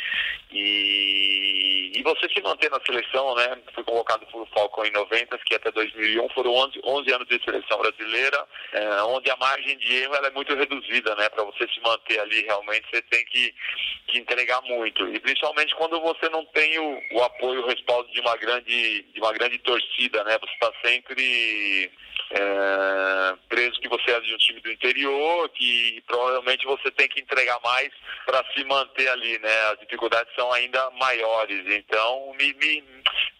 [SPEAKER 3] E, e você se manter na seleção, né? Fui convocado por Falcão em 90, que até 2001 foram 11, 11 anos de seleção brasileira, é, onde a margem de erro é muito reduzida, né? Para você se manter ali, realmente você tem que, que entregar muito. E principalmente quando você não tem o, o apoio, o respaldo de uma grande, de uma grande torcida, né? Você está sempre é, preso que você é de um time do interior, que provavelmente você tem que entregar mais para se manter ali, né? As dificuldades são ainda maiores. Então, me, me,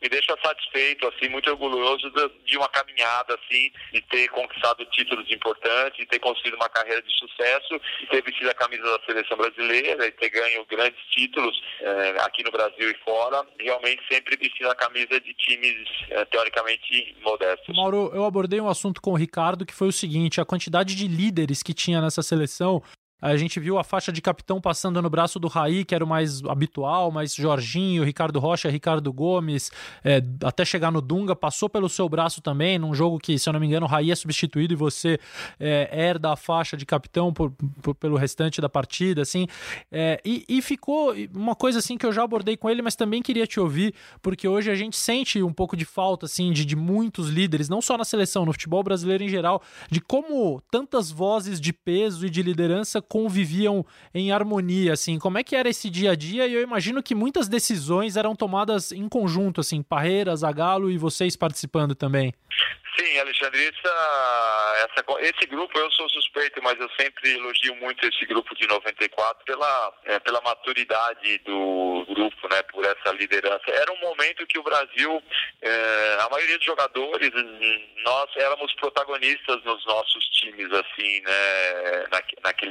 [SPEAKER 3] me deixa satisfeito, assim, muito orgulhoso de, uma caminhada, assim, de ter conquistado títulos importantes, de ter construído uma carreira de sucesso, de ter vestido a camisa da seleção brasileira e ter ganho grandes títulos é, aqui no Brasil e fora, realmente sempre vestindo a camisa de times é, teoricamente modestos.
[SPEAKER 1] Mauro, eu abordei um assunto com o Ricardo que foi o seguinte: a quantidade de líderes que tinha nessa seleção a gente viu a faixa de capitão passando no braço do Raí, que era o mais habitual, mas Jorginho, Ricardo Rocha, Ricardo Gomes, é, até chegar no Dunga, passou pelo seu braço também, num jogo que, se eu não me engano, o Raí é substituído e você é, herda a faixa de capitão por, por, pelo restante da partida, assim. É, e, e, ficou uma coisa assim que eu já abordei com ele, mas também queria te ouvir, porque hoje a gente sente um pouco de falta, assim, de, de muitos líderes, não só na seleção, no futebol brasileiro em geral, de como tantas vozes de peso e de liderança conviviam em harmonia, assim? Como é que era esse dia a dia? E eu imagino que muitas decisões eram tomadas em conjunto, assim, Parreira, Zagalo e vocês participando também.
[SPEAKER 3] Sim, Alexandre, essa, essa, esse grupo eu sou suspeito, mas eu sempre elogio muito esse grupo de 94 pela, é, pela maturidade do grupo, né, por essa liderança. Era um momento que o Brasil, é, a maioria dos jogadores, nós éramos protagonistas nos nossos times, assim, né, na,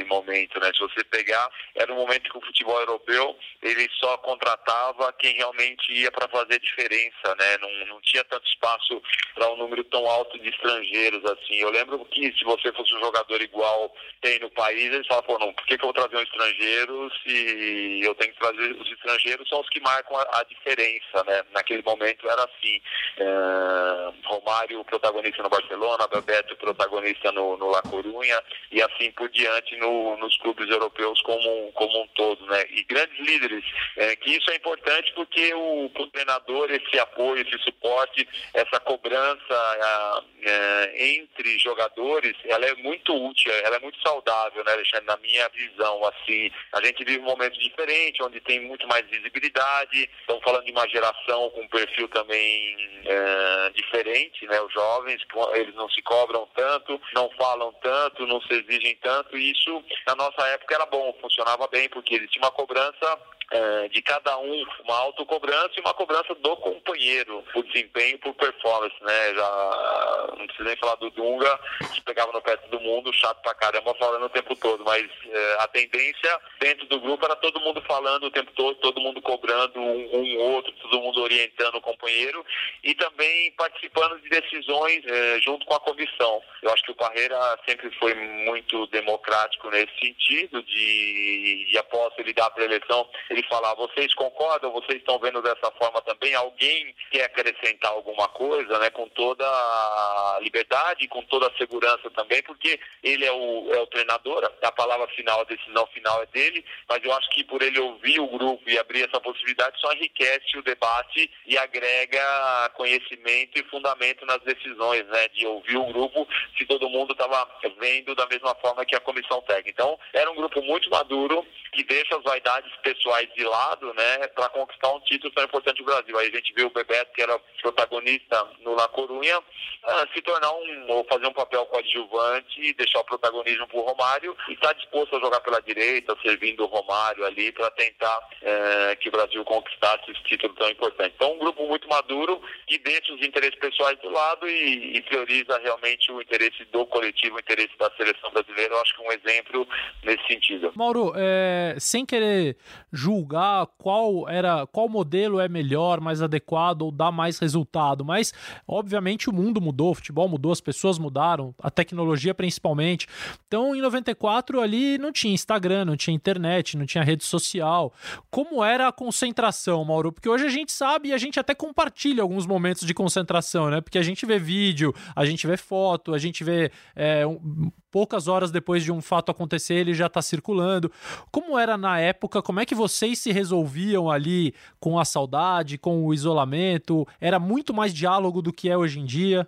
[SPEAKER 3] momento, né. Se você pegar, era um momento que o futebol europeu ele só contratava quem realmente ia para fazer diferença, né. Não, não tinha tanto espaço para um número tão alto de estrangeiros, assim. Eu lembro que se você fosse um jogador igual tem no país, eles falam, pô, não, por que, que eu vou trazer um estrangeiro se eu tenho que trazer os estrangeiros são os que marcam a, a diferença, né? Naquele momento era assim. É, Romário, protagonista no Barcelona, Bebeto, protagonista no, no La Corunha, e assim por diante no, nos clubes europeus como, como um todo, né? E grandes líderes, é, que isso é importante porque o, o treinador, esse apoio, esse suporte, essa cobrança a, é, entre jogadores, ela é muito útil, ela é muito saudável, né, Alexandre? Na minha visão, assim, a gente vive um momento diferente, onde tem muito mais visibilidade. Estamos falando de uma geração com um perfil também é, diferente, né? Os jovens, eles não se cobram tanto, não falam tanto, não se exigem tanto. E isso, na nossa época, era bom, funcionava bem, porque existia uma cobrança é, de cada um uma autocobrança e uma cobrança do companheiro por desempenho, por performance, né? Já não preciso nem falar do Dunga, que pegava no pé do mundo, chato pra caramba, falando o tempo todo, mas é, a tendência dentro do grupo era todo mundo falando o tempo todo, todo mundo cobrando um, um outro, todo mundo orientando o companheiro e também participando de decisões é, junto com a comissão. Eu acho que o Parreira sempre foi muito democrático nesse sentido, de, de após ele dar a eleição, ele ele falar, vocês concordam, vocês estão vendo dessa forma também? Alguém quer acrescentar alguma coisa, né? Com toda a liberdade, com toda a segurança também, porque ele é o, é o treinador, a palavra final, a decisão final é dele, mas eu acho que por ele ouvir o grupo e abrir essa possibilidade só enriquece o debate e agrega conhecimento e fundamento nas decisões, né? De ouvir o grupo se todo mundo estava vendo da mesma forma que a comissão técnica. Então, era um grupo muito maduro que deixa as vaidades pessoais de lado, né, para conquistar um título tão importante do Brasil. Aí a gente viu o Bebeto, que era protagonista no La Corunha, ah, se tornar um, ou fazer um papel coadjuvante e deixar o protagonismo para o Romário e está disposto a jogar pela direita, servindo o Romário ali para tentar é, que o Brasil conquistasse esse título tão importante. Então, um grupo muito maduro que deixa os interesses pessoais do lado e, e prioriza realmente o interesse do coletivo, o interesse da seleção brasileira. Eu acho que um exemplo nesse sentido.
[SPEAKER 1] Mauro, é, sem querer julgar julgar qual era qual modelo é melhor, mais adequado ou dá mais resultado, mas obviamente o mundo mudou, o futebol mudou, as pessoas mudaram, a tecnologia principalmente. Então em 94 ali não tinha Instagram, não tinha internet, não tinha rede social. Como era a concentração, Mauro? Porque hoje a gente sabe e a gente até compartilha alguns momentos de concentração, né? Porque a gente vê vídeo, a gente vê foto, a gente vê é, um, poucas horas depois de um fato acontecer, ele já está circulando. Como era na época? Como é que vocês se resolviam ali com a saudade, com o isolamento? Era muito mais diálogo do que é hoje em dia?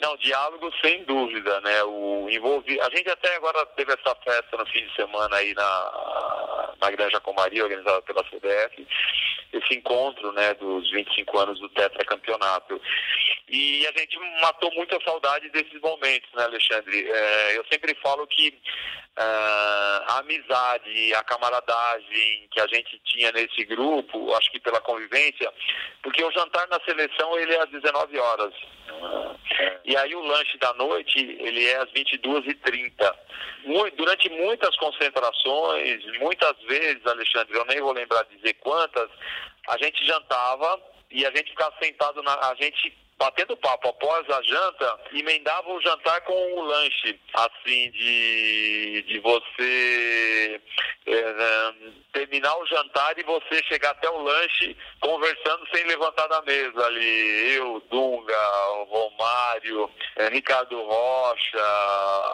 [SPEAKER 3] Não, diálogo sem dúvida, né? O envolvi... A gente até agora teve essa festa no fim de semana aí na, na Granja Comaria, organizada pela CDF, esse encontro, né, dos 25 anos do tetracampeonato. E a gente matou muita saudade desses momentos, né, Alexandre? É, eu sempre falo que uh, a amizade, a camaradagem que a gente tinha nesse grupo, acho que pela convivência, porque o jantar na seleção ele é às 19 horas. E aí o lanche da noite, ele é às 22h30. Durante muitas concentrações, muitas vezes, Alexandre, eu nem vou lembrar dizer quantas, a gente jantava e a gente ficava sentado na. A gente batendo papo após a janta, emendava o jantar com o lanche, assim, de, de você é, terminar o jantar e você chegar até o lanche conversando sem levantar da mesa ali. Eu, Dunga, Romário, é, Ricardo Rocha,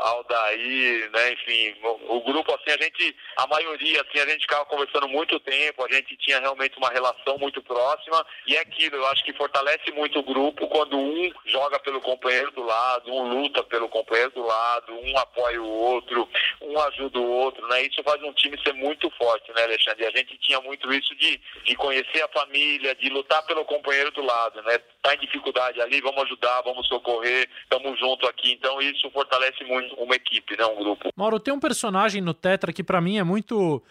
[SPEAKER 3] Aldair, né, enfim, o, grupo assim, a gente, a maioria, assim, a gente ficava conversando muito tempo, a gente tinha realmente uma relação muito próxima e é aquilo, eu acho que fortalece muito o grupo quando um joga pelo companheiro do lado, um luta pelo companheiro do lado, um apoia o outro, um ajuda o outro, né? Isso faz um time ser muito forte, né, Alexandre? A gente tinha muito isso de, de conhecer a família, de lutar pelo companheiro do lado, né? Tá em dificuldade ali, vamos ajudar, vamos socorrer, estamos junto aqui. Então isso fortalece muito uma equipe, né? Um grupo.
[SPEAKER 1] Mauro, tem um personagem no Tetra que para mim é muito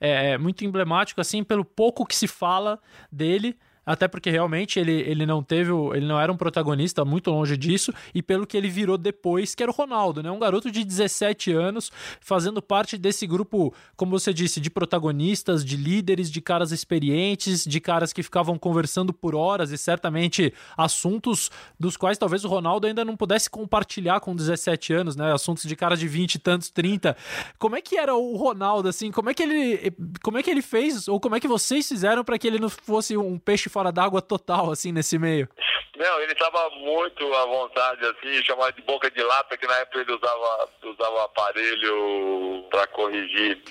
[SPEAKER 1] é, muito emblemático assim pelo pouco que se fala dele até porque realmente ele, ele não teve, ele não era um protagonista, muito longe disso, e pelo que ele virou depois, que era o Ronaldo, né? Um garoto de 17 anos, fazendo parte desse grupo, como você disse, de protagonistas, de líderes, de caras experientes, de caras que ficavam conversando por horas e certamente assuntos dos quais talvez o Ronaldo ainda não pudesse compartilhar com 17 anos, né? Assuntos de caras de 20 e tantos, 30. Como é que era o Ronaldo assim? Como é que ele como é que ele fez ou como é que vocês fizeram para que ele não fosse um peixe fora d'água total, assim, nesse meio.
[SPEAKER 3] Não, ele estava muito à vontade, assim, chamado de boca de lata, que na época ele usava, usava aparelho para corrigir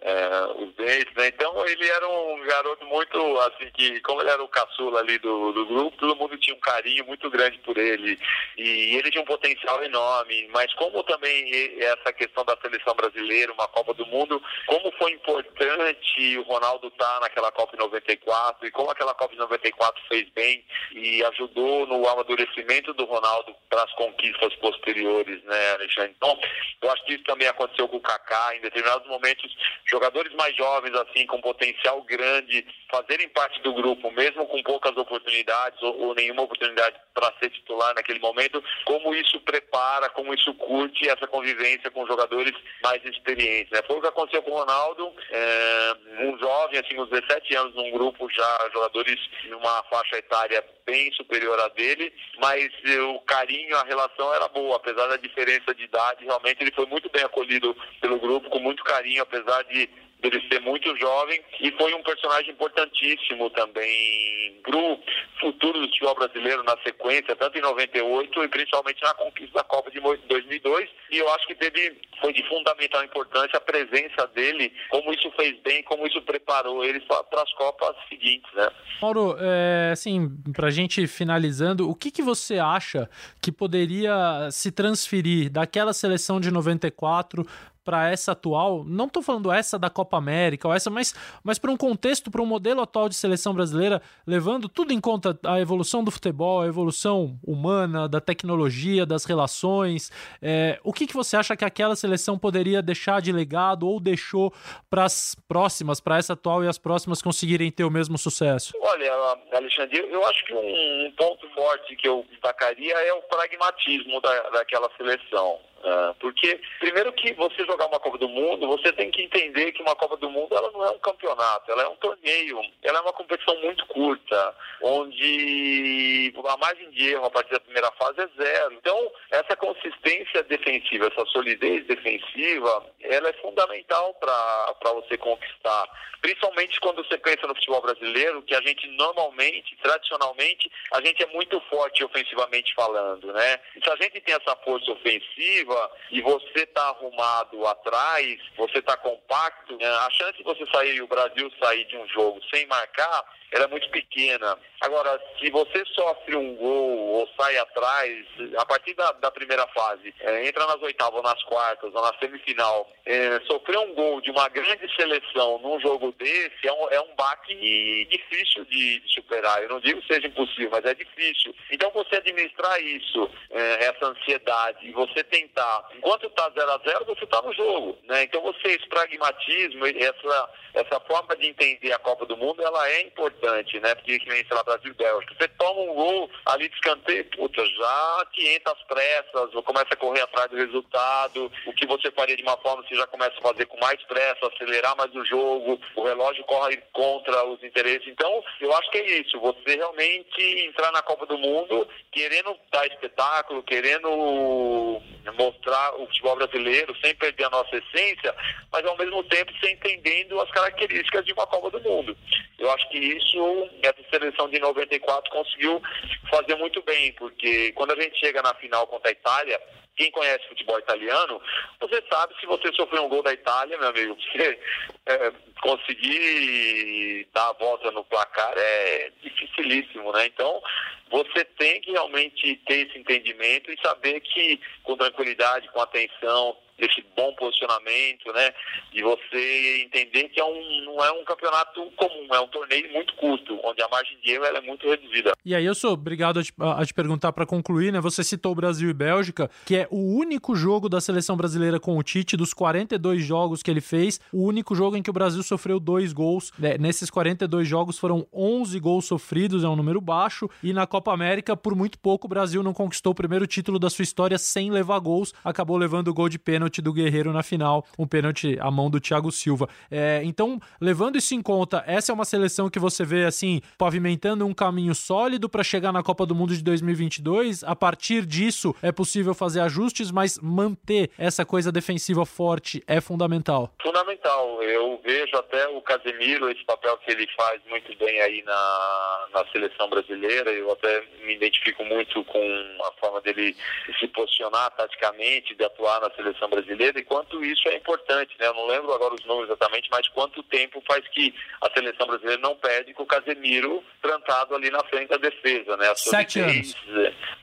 [SPEAKER 3] é, os dentes, né? Então ele era um garoto muito, assim, que como ele era o caçula ali do, do grupo, todo mundo tinha um carinho muito grande por ele. E ele tinha um potencial enorme. Mas como também essa questão da seleção brasileira, uma Copa do Mundo, como foi importante o Ronaldo estar tá naquela Copa de 94 e como aquela Copa de 94 fez bem e ajudou no amadurecimento do Ronaldo para as conquistas posteriores, né, Alexandre? Então, eu acho que isso também aconteceu com o Kaká em determinados momentos jogadores mais jovens, assim, com potencial grande, fazerem parte do grupo, mesmo com poucas oportunidades ou, ou nenhuma oportunidade para ser titular naquele momento, como isso prepara, como isso curte essa convivência com jogadores mais experientes. Né? Foi o que aconteceu com o Ronaldo, é, um jovem, assim, uns 17 anos, num grupo já, jogadores numa faixa etária bem superior à dele, mas o carinho, a relação era boa, apesar da diferença de idade, realmente ele foi muito bem acolhido pelo grupo, com muito carinho, apesar de dele ser muito jovem e foi um personagem importantíssimo também para o futuro do futebol brasileiro na sequência, tanto em 98 e principalmente na conquista da Copa de 2002. E eu acho que teve, foi de fundamental importância a presença dele, como isso fez bem, como isso preparou ele para as Copas seguintes, né?
[SPEAKER 1] Mauro, é, assim, para a gente finalizando, o que, que você acha que poderia se transferir daquela seleção de 94 para essa atual, não estou falando essa da Copa América ou essa, mas, mas para um contexto, para um modelo atual de seleção brasileira, levando tudo em conta a evolução do futebol, a evolução humana, da tecnologia, das relações, é, o que, que você acha que aquela seleção poderia deixar de legado ou deixou para as próximas, para essa atual e as próximas conseguirem ter o mesmo sucesso?
[SPEAKER 3] Olha, Alexandre, eu acho que um ponto forte que eu destacaria é o pragmatismo da, daquela seleção. Uh, porque, primeiro que você jogar uma Copa do Mundo, você tem que entender que uma Copa do Mundo ela não é um campeonato, ela é um torneio, ela é uma competição muito curta, onde a margem de erro a partir da primeira fase é zero. Então, essa consistência defensiva, essa solidez defensiva, ela é fundamental para você conquistar. Principalmente quando você pensa no futebol brasileiro, que a gente normalmente, tradicionalmente, a gente é muito forte ofensivamente falando, né? Se a gente tem essa força ofensiva e você está arrumado atrás, você está compacto, né? a chance de você sair e o Brasil sair de um jogo sem marcar ela é muito pequena. Agora, se você sofre um gol ou sai atrás, a partir da, da primeira fase, é, entra nas oitavas nas quartas ou na semifinal, é, sofrer um gol de uma grande seleção num jogo desse é um, é um baque difícil de, de superar. Eu não digo que seja impossível, mas é difícil. Então, você administrar isso, é, essa ansiedade, e você tentar, enquanto está 0 a 0 você está no jogo. Né? Então, você, esse pragmatismo, essa, essa forma de entender a Copa do Mundo, ela é importante né? Porque que nem, sei lá, Brasil e Bélgica. Você toma um gol ali de escanteio, puta, já te entra as pressas, ou começa a correr atrás do resultado. O que você faria de uma forma, você já começa a fazer com mais pressa, acelerar mais o jogo, o relógio corre contra os interesses. Então, eu acho que é isso. Você realmente entrar na Copa do Mundo querendo dar espetáculo, querendo mostrar o futebol brasileiro sem perder a nossa essência, mas ao mesmo tempo você entendendo as características de uma Copa do Mundo. Eu acho que isso, essa seleção de 94 conseguiu fazer muito bem, porque quando a gente chega na final contra a Itália, quem conhece futebol italiano, você sabe se você sofrer um gol da Itália, meu amigo, você é, conseguir dar a volta no placar é dificilíssimo, né? Então, você tem que realmente ter esse entendimento e saber que com tranquilidade, com atenção, esse bom posicionamento, né? De você entender que é um, não é um campeonato comum, é um torneio muito curto, onde a margem de erro é muito reduzida.
[SPEAKER 1] E aí eu sou obrigado a te, a te perguntar para concluir, né? Você citou Brasil e Bélgica, que é o único jogo da seleção brasileira com o Tite, dos 42 jogos que ele fez, o único jogo em que o Brasil sofreu dois gols. Né? Nesses 42 jogos foram 11 gols sofridos, é um número baixo, e na Copa América, por muito pouco, o Brasil não conquistou o primeiro título da sua história sem levar gols, acabou levando o gol de pênalti pênalti do Guerreiro na final, um pênalti à mão do Thiago Silva. É, então, levando isso em conta, essa é uma seleção que você vê assim, pavimentando um caminho sólido para chegar na Copa do Mundo de 2022. A partir disso, é possível fazer ajustes, mas manter essa coisa defensiva forte é fundamental.
[SPEAKER 3] Fundamental. Eu vejo até o Casemiro, esse papel que ele faz muito bem aí na, na seleção brasileira. Eu até me identifico muito com a forma dele se posicionar taticamente, de atuar na seleção brasileira brasileira e quanto isso é importante, né? Eu não lembro agora os números exatamente, mas quanto tempo faz que a seleção brasileira não perde com o Casemiro plantado ali na frente da defesa, né? A
[SPEAKER 1] Sete anos.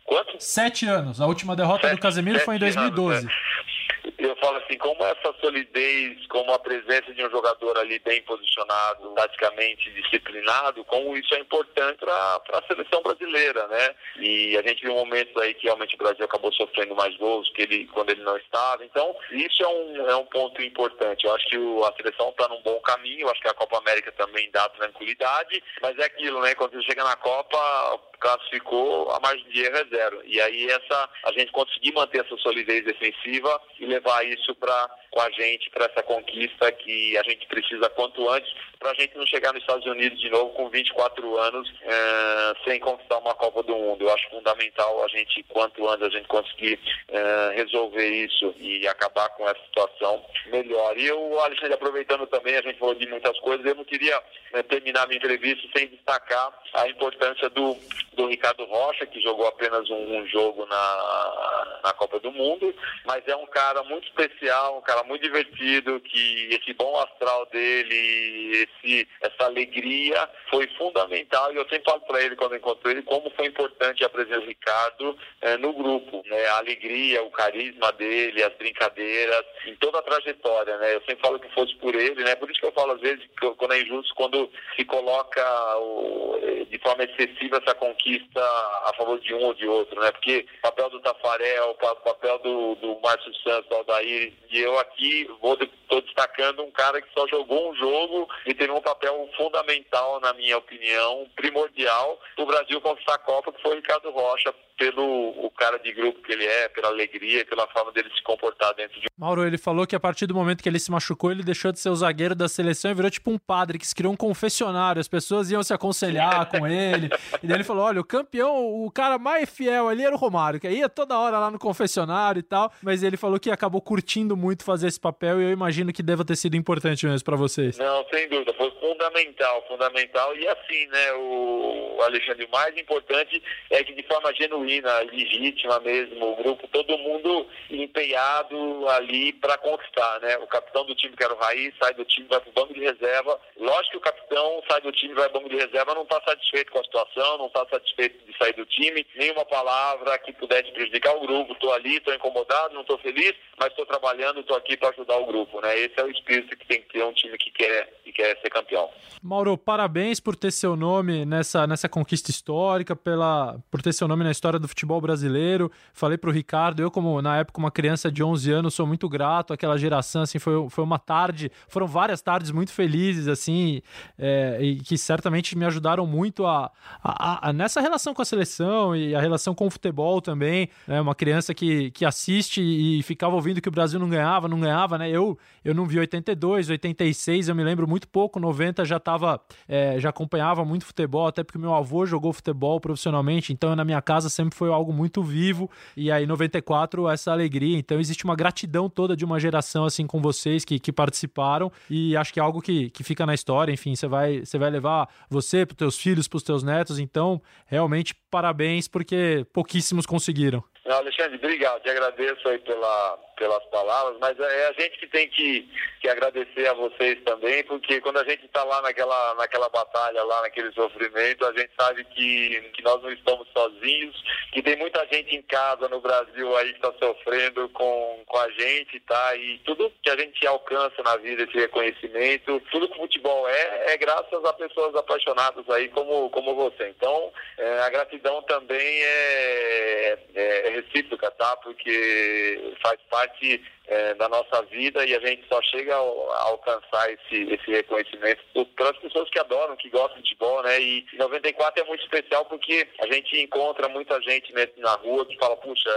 [SPEAKER 1] Quanto? Sete anos. A última derrota Sete, do Casemiro foi em 2012. Anos, né?
[SPEAKER 3] Eu falo assim, como essa solidez, como a presença de um jogador ali bem posicionado, taticamente disciplinado, como isso é importante para a seleção brasileira, né? E a gente viu momentos aí que realmente o Brasil acabou sofrendo mais gols que ele, quando ele não estava. Então, isso é um, é um ponto importante. Eu acho que o, a seleção está num bom caminho, eu acho que a Copa América também dá tranquilidade, mas é aquilo, né? Quando você chega na Copa, classificou, a margem de erro é zero. E aí essa, a gente conseguir manter essa solidez defensiva e levar isso para com a gente para essa conquista que a gente precisa quanto antes para a gente não chegar nos Estados Unidos de novo com 24 anos é, sem conquistar uma Copa do Mundo. Eu acho fundamental a gente, quanto antes, a gente conseguir é, resolver isso e acabar com essa situação melhor. E eu, Alexandre, aproveitando também, a gente falou de muitas coisas, eu não queria é, terminar minha entrevista sem destacar a importância do, do Ricardo Rocha, que jogou apenas um, um jogo na, na Copa do Mundo, mas é um cara muito especial, um cara muito divertido, que esse bom astral dele, esse, essa alegria foi fundamental e eu sempre falo para ele quando encontro ele como foi importante a presença do Ricardo eh, no grupo, né? A alegria, o carisma dele, as brincadeiras, em toda a trajetória, né? Eu sempre falo que fosse por ele, né? Por isso que eu falo às vezes que, quando é injusto quando se coloca o, de forma excessiva essa conquista a favor de um ou de outro, né? Porque o papel do Tafarel, o papel do, do Márcio Santos, do Aldair, e eu aqui vou estou destacando um cara que só jogou um jogo e teve um papel fundamental, na minha opinião, primordial, para o Brasil conquistar a Copa, que foi o Ricardo Rocha, pelo o cara de grupo que ele é, pela alegria, pela forma dele se comportar dentro de
[SPEAKER 1] Mauro, ele falou que a partir do momento que ele se machucou, ele deixou de ser o zagueiro da seleção e virou tipo um padre que se criou um confessionário. As pessoas iam se aconselhar com ele. E daí ele falou: olha, o campeão, o cara mais fiel ali era o Romário, que ia toda hora lá no confessionário e tal. Mas ele falou que acabou curtindo muito fazer esse papel e eu imagino que deva ter sido importante mesmo para vocês.
[SPEAKER 3] Não, sem dúvida. Foi fundamental, fundamental. E assim, né, o Alexandre, o mais importante é que de forma genuína, legítima mesmo, o grupo, todo mundo empenhado ali para conquistar, né? O capitão do time, que era o Raiz, sai do time, vai pro banco de reserva. Lógico que o capitão sai do time, vai pro banco de reserva, não está satisfeito com a situação, não está satisfeito de sair do time, nenhuma palavra que pudesse prejudicar o grupo. Estou ali, estou incomodado, não estou feliz, mas estou trabalhando, estou aqui para ajudar o grupo, né? Esse é o espírito que tem que ter um time que quer, que quer ser campeão.
[SPEAKER 1] Mauro, parabéns por ter seu nome nessa, nessa conquista histórica, pela, por ter seu nome na história do futebol brasileiro. Falei para o Ricardo, eu como na época uma criança de 11 anos, sou muito grato àquela geração, assim, foi, foi uma tarde, foram várias tardes muito felizes, assim, é, e que certamente me ajudaram muito a, a, a, nessa relação com a seleção e a relação com o futebol também, né? Uma criança que, que assiste e ficava ouvindo que o Brasil não ganhava, não ganhava, né? Eu, eu não vi 82, 86, eu me lembro muito pouco, 90 já tava, é, já acompanhava muito futebol, até porque meu avô jogou futebol profissionalmente, então na minha casa sempre foi algo muito vivo, e aí 94 essa alegria, então existe uma gratidão toda de uma geração assim com vocês que, que participaram, e acho que é algo que, que fica na história, enfim, você vai, você vai levar você, para teus filhos, para os teus netos, então realmente parabéns, porque pouquíssimos conseguiram.
[SPEAKER 3] Alexandre, obrigado. Te agradeço aí pela, pelas palavras, mas é a gente que tem que, que agradecer a vocês também, porque quando a gente está lá naquela, naquela batalha, lá naquele sofrimento, a gente sabe que, que nós não estamos sozinhos, que tem muita gente em casa no Brasil aí que está sofrendo com, com a gente, tá? E tudo que a gente alcança na vida, esse reconhecimento, tudo que o futebol é, é graças a pessoas apaixonadas aí como, como você. Então, é, a gratidão também é, é recíproca, tá? Porque faz parte que é, da nossa vida e a gente só chega a, alcançar esse, esse reconhecimento para as pessoas que adoram, que gostam de futebol, né? E 94 é muito especial porque a gente encontra muita gente na rua que fala, puxa,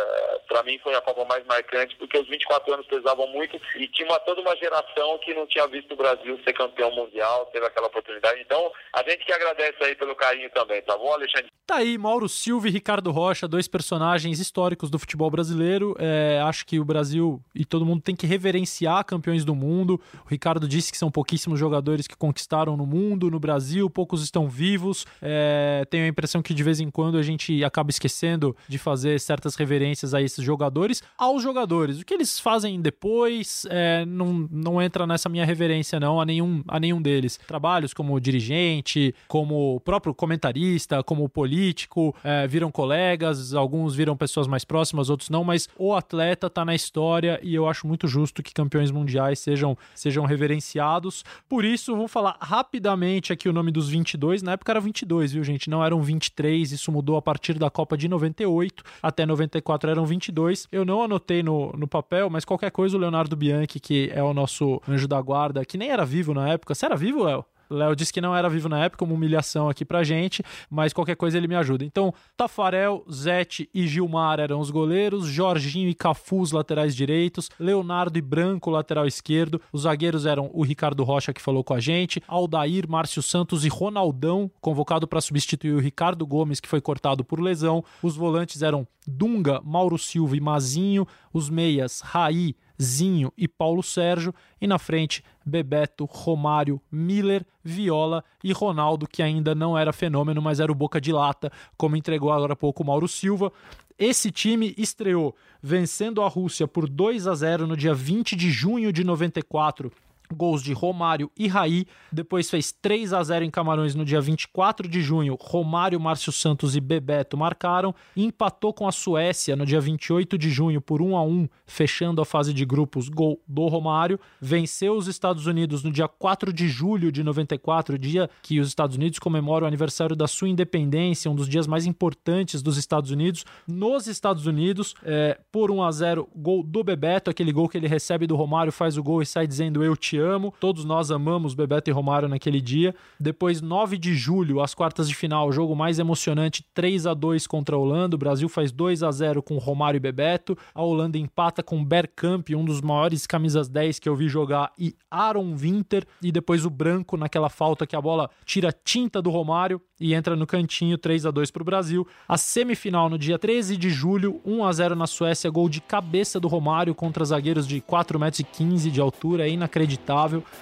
[SPEAKER 3] para mim foi a Copa mais marcante porque os 24 anos pesavam muito e tinha uma, toda uma geração que não tinha visto o Brasil ser campeão mundial, teve aquela oportunidade. Então, a gente que agradece aí pelo carinho também, tá bom, Alexandre?
[SPEAKER 1] Tá aí, Mauro Silva e Ricardo Rocha, dois personagens históricos do futebol brasileiro. É, acho que o Brasil e todo mundo tem que reverenciar campeões do mundo. O Ricardo disse que são pouquíssimos jogadores que conquistaram no mundo, no Brasil, poucos estão vivos. É, tenho a impressão que de vez em quando a gente acaba esquecendo de fazer certas reverências a esses jogadores. Aos jogadores, o que eles fazem depois é, não, não entra nessa minha reverência, não, a nenhum, a nenhum deles. Trabalhos como dirigente, como próprio comentarista, como político, é, viram colegas, alguns viram pessoas mais próximas, outros não, mas o atleta tá na história e eu acho muito justo que campeões mundiais sejam, sejam reverenciados. Por isso, vou falar rapidamente aqui o nome dos 22. Na época era 22, viu, gente? Não eram 23. Isso mudou a partir da Copa de 98. Até 94 eram 22. Eu não anotei no, no papel, mas qualquer coisa, o Leonardo Bianchi, que é o nosso anjo da guarda, que nem era vivo na época. Você era vivo, Léo? Léo disse que não era vivo na época, uma humilhação aqui pra gente, mas qualquer coisa ele me ajuda. Então, Tafarel, Zete e Gilmar eram os goleiros, Jorginho e Cafu os laterais direitos, Leonardo e Branco lateral esquerdo, os zagueiros eram o Ricardo Rocha que falou com a gente, Aldair, Márcio Santos e Ronaldão, convocado para substituir o Ricardo Gomes que foi cortado por lesão. Os volantes eram Dunga, Mauro Silva e Mazinho, os meias Raí, Zinho e Paulo Sérgio, e na frente Bebeto, Romário, Miller, Viola e Ronaldo, que ainda não era fenômeno, mas era o boca de lata, como entregou agora há pouco Mauro Silva. Esse time estreou vencendo a Rússia por 2 a 0 no dia 20 de junho de 94 gols de Romário e Raí. Depois fez 3 a 0 em Camarões no dia 24 de junho. Romário, Márcio Santos e Bebeto marcaram. Empatou com a Suécia no dia 28 de junho por 1 a 1, fechando a fase de grupos. Gol do Romário. Venceu os Estados Unidos no dia 4 de julho de 94, dia que os Estados Unidos comemoram o aniversário da sua independência, um dos dias mais importantes dos Estados Unidos. Nos Estados Unidos, é, por 1 a 0, gol do Bebeto, aquele gol que ele recebe do Romário, faz o gol e sai dizendo eu te amo. Todos nós amamos Bebeto e Romário naquele dia. Depois, 9 de julho, as quartas de final, jogo mais emocionante, 3 a 2 contra a Holanda. O Brasil faz 2 a 0 com Romário e Bebeto. A Holanda empata com Bergkamp, um dos maiores camisas 10 que eu vi jogar, e Aaron Winter. E depois o branco naquela falta que a bola tira tinta do Romário e entra no cantinho 3 a 2 para o Brasil. A semifinal no dia 13 de julho, 1 a 0 na Suécia, gol de cabeça do Romário contra zagueiros de 4,15 metros de altura, é inacreditável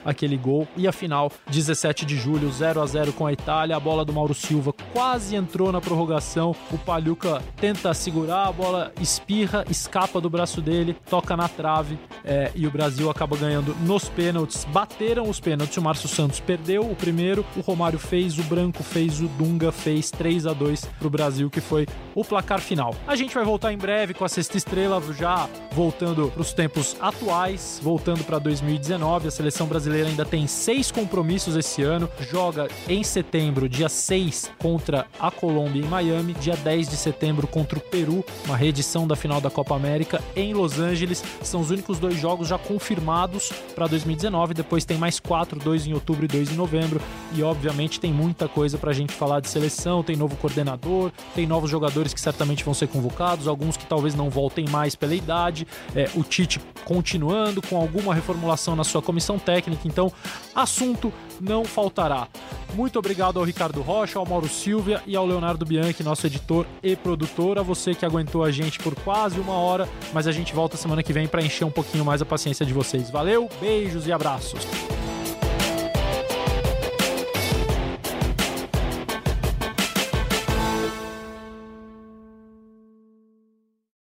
[SPEAKER 1] aquele gol. E a final, 17 de julho, 0 a 0 com a Itália, a bola do Mauro Silva quase entrou na prorrogação, o Paluca tenta segurar, a bola espirra, escapa do braço dele, toca na trave é, e o Brasil acaba ganhando nos pênaltis. Bateram os pênaltis, o Márcio Santos perdeu o primeiro, o Romário fez, o Branco fez, o Dunga fez 3 a 2 para o Brasil, que foi o placar final. A gente vai voltar em breve com a sexta estrela, já voltando para os tempos atuais, voltando para 2019. Seleção brasileira ainda tem seis compromissos esse ano. Joga em setembro, dia 6, contra a Colômbia em Miami, dia 10 de setembro contra o Peru, uma reedição da final da Copa América em Los Angeles. São os únicos dois jogos já confirmados para 2019. Depois tem mais quatro, dois em outubro e dois em novembro. E obviamente tem muita coisa para a gente falar de seleção. Tem novo coordenador, tem novos jogadores que certamente vão ser convocados, alguns que talvez não voltem mais pela idade. É, o Tite continuando com alguma reformulação na sua comissão técnica. Então, assunto não faltará. Muito obrigado ao Ricardo Rocha, ao Mauro Silvia e ao Leonardo Bianchi, nosso editor e produtor. A você que aguentou a gente por quase uma hora, mas a gente volta semana que vem para encher um pouquinho mais a paciência de vocês. Valeu, beijos e abraços.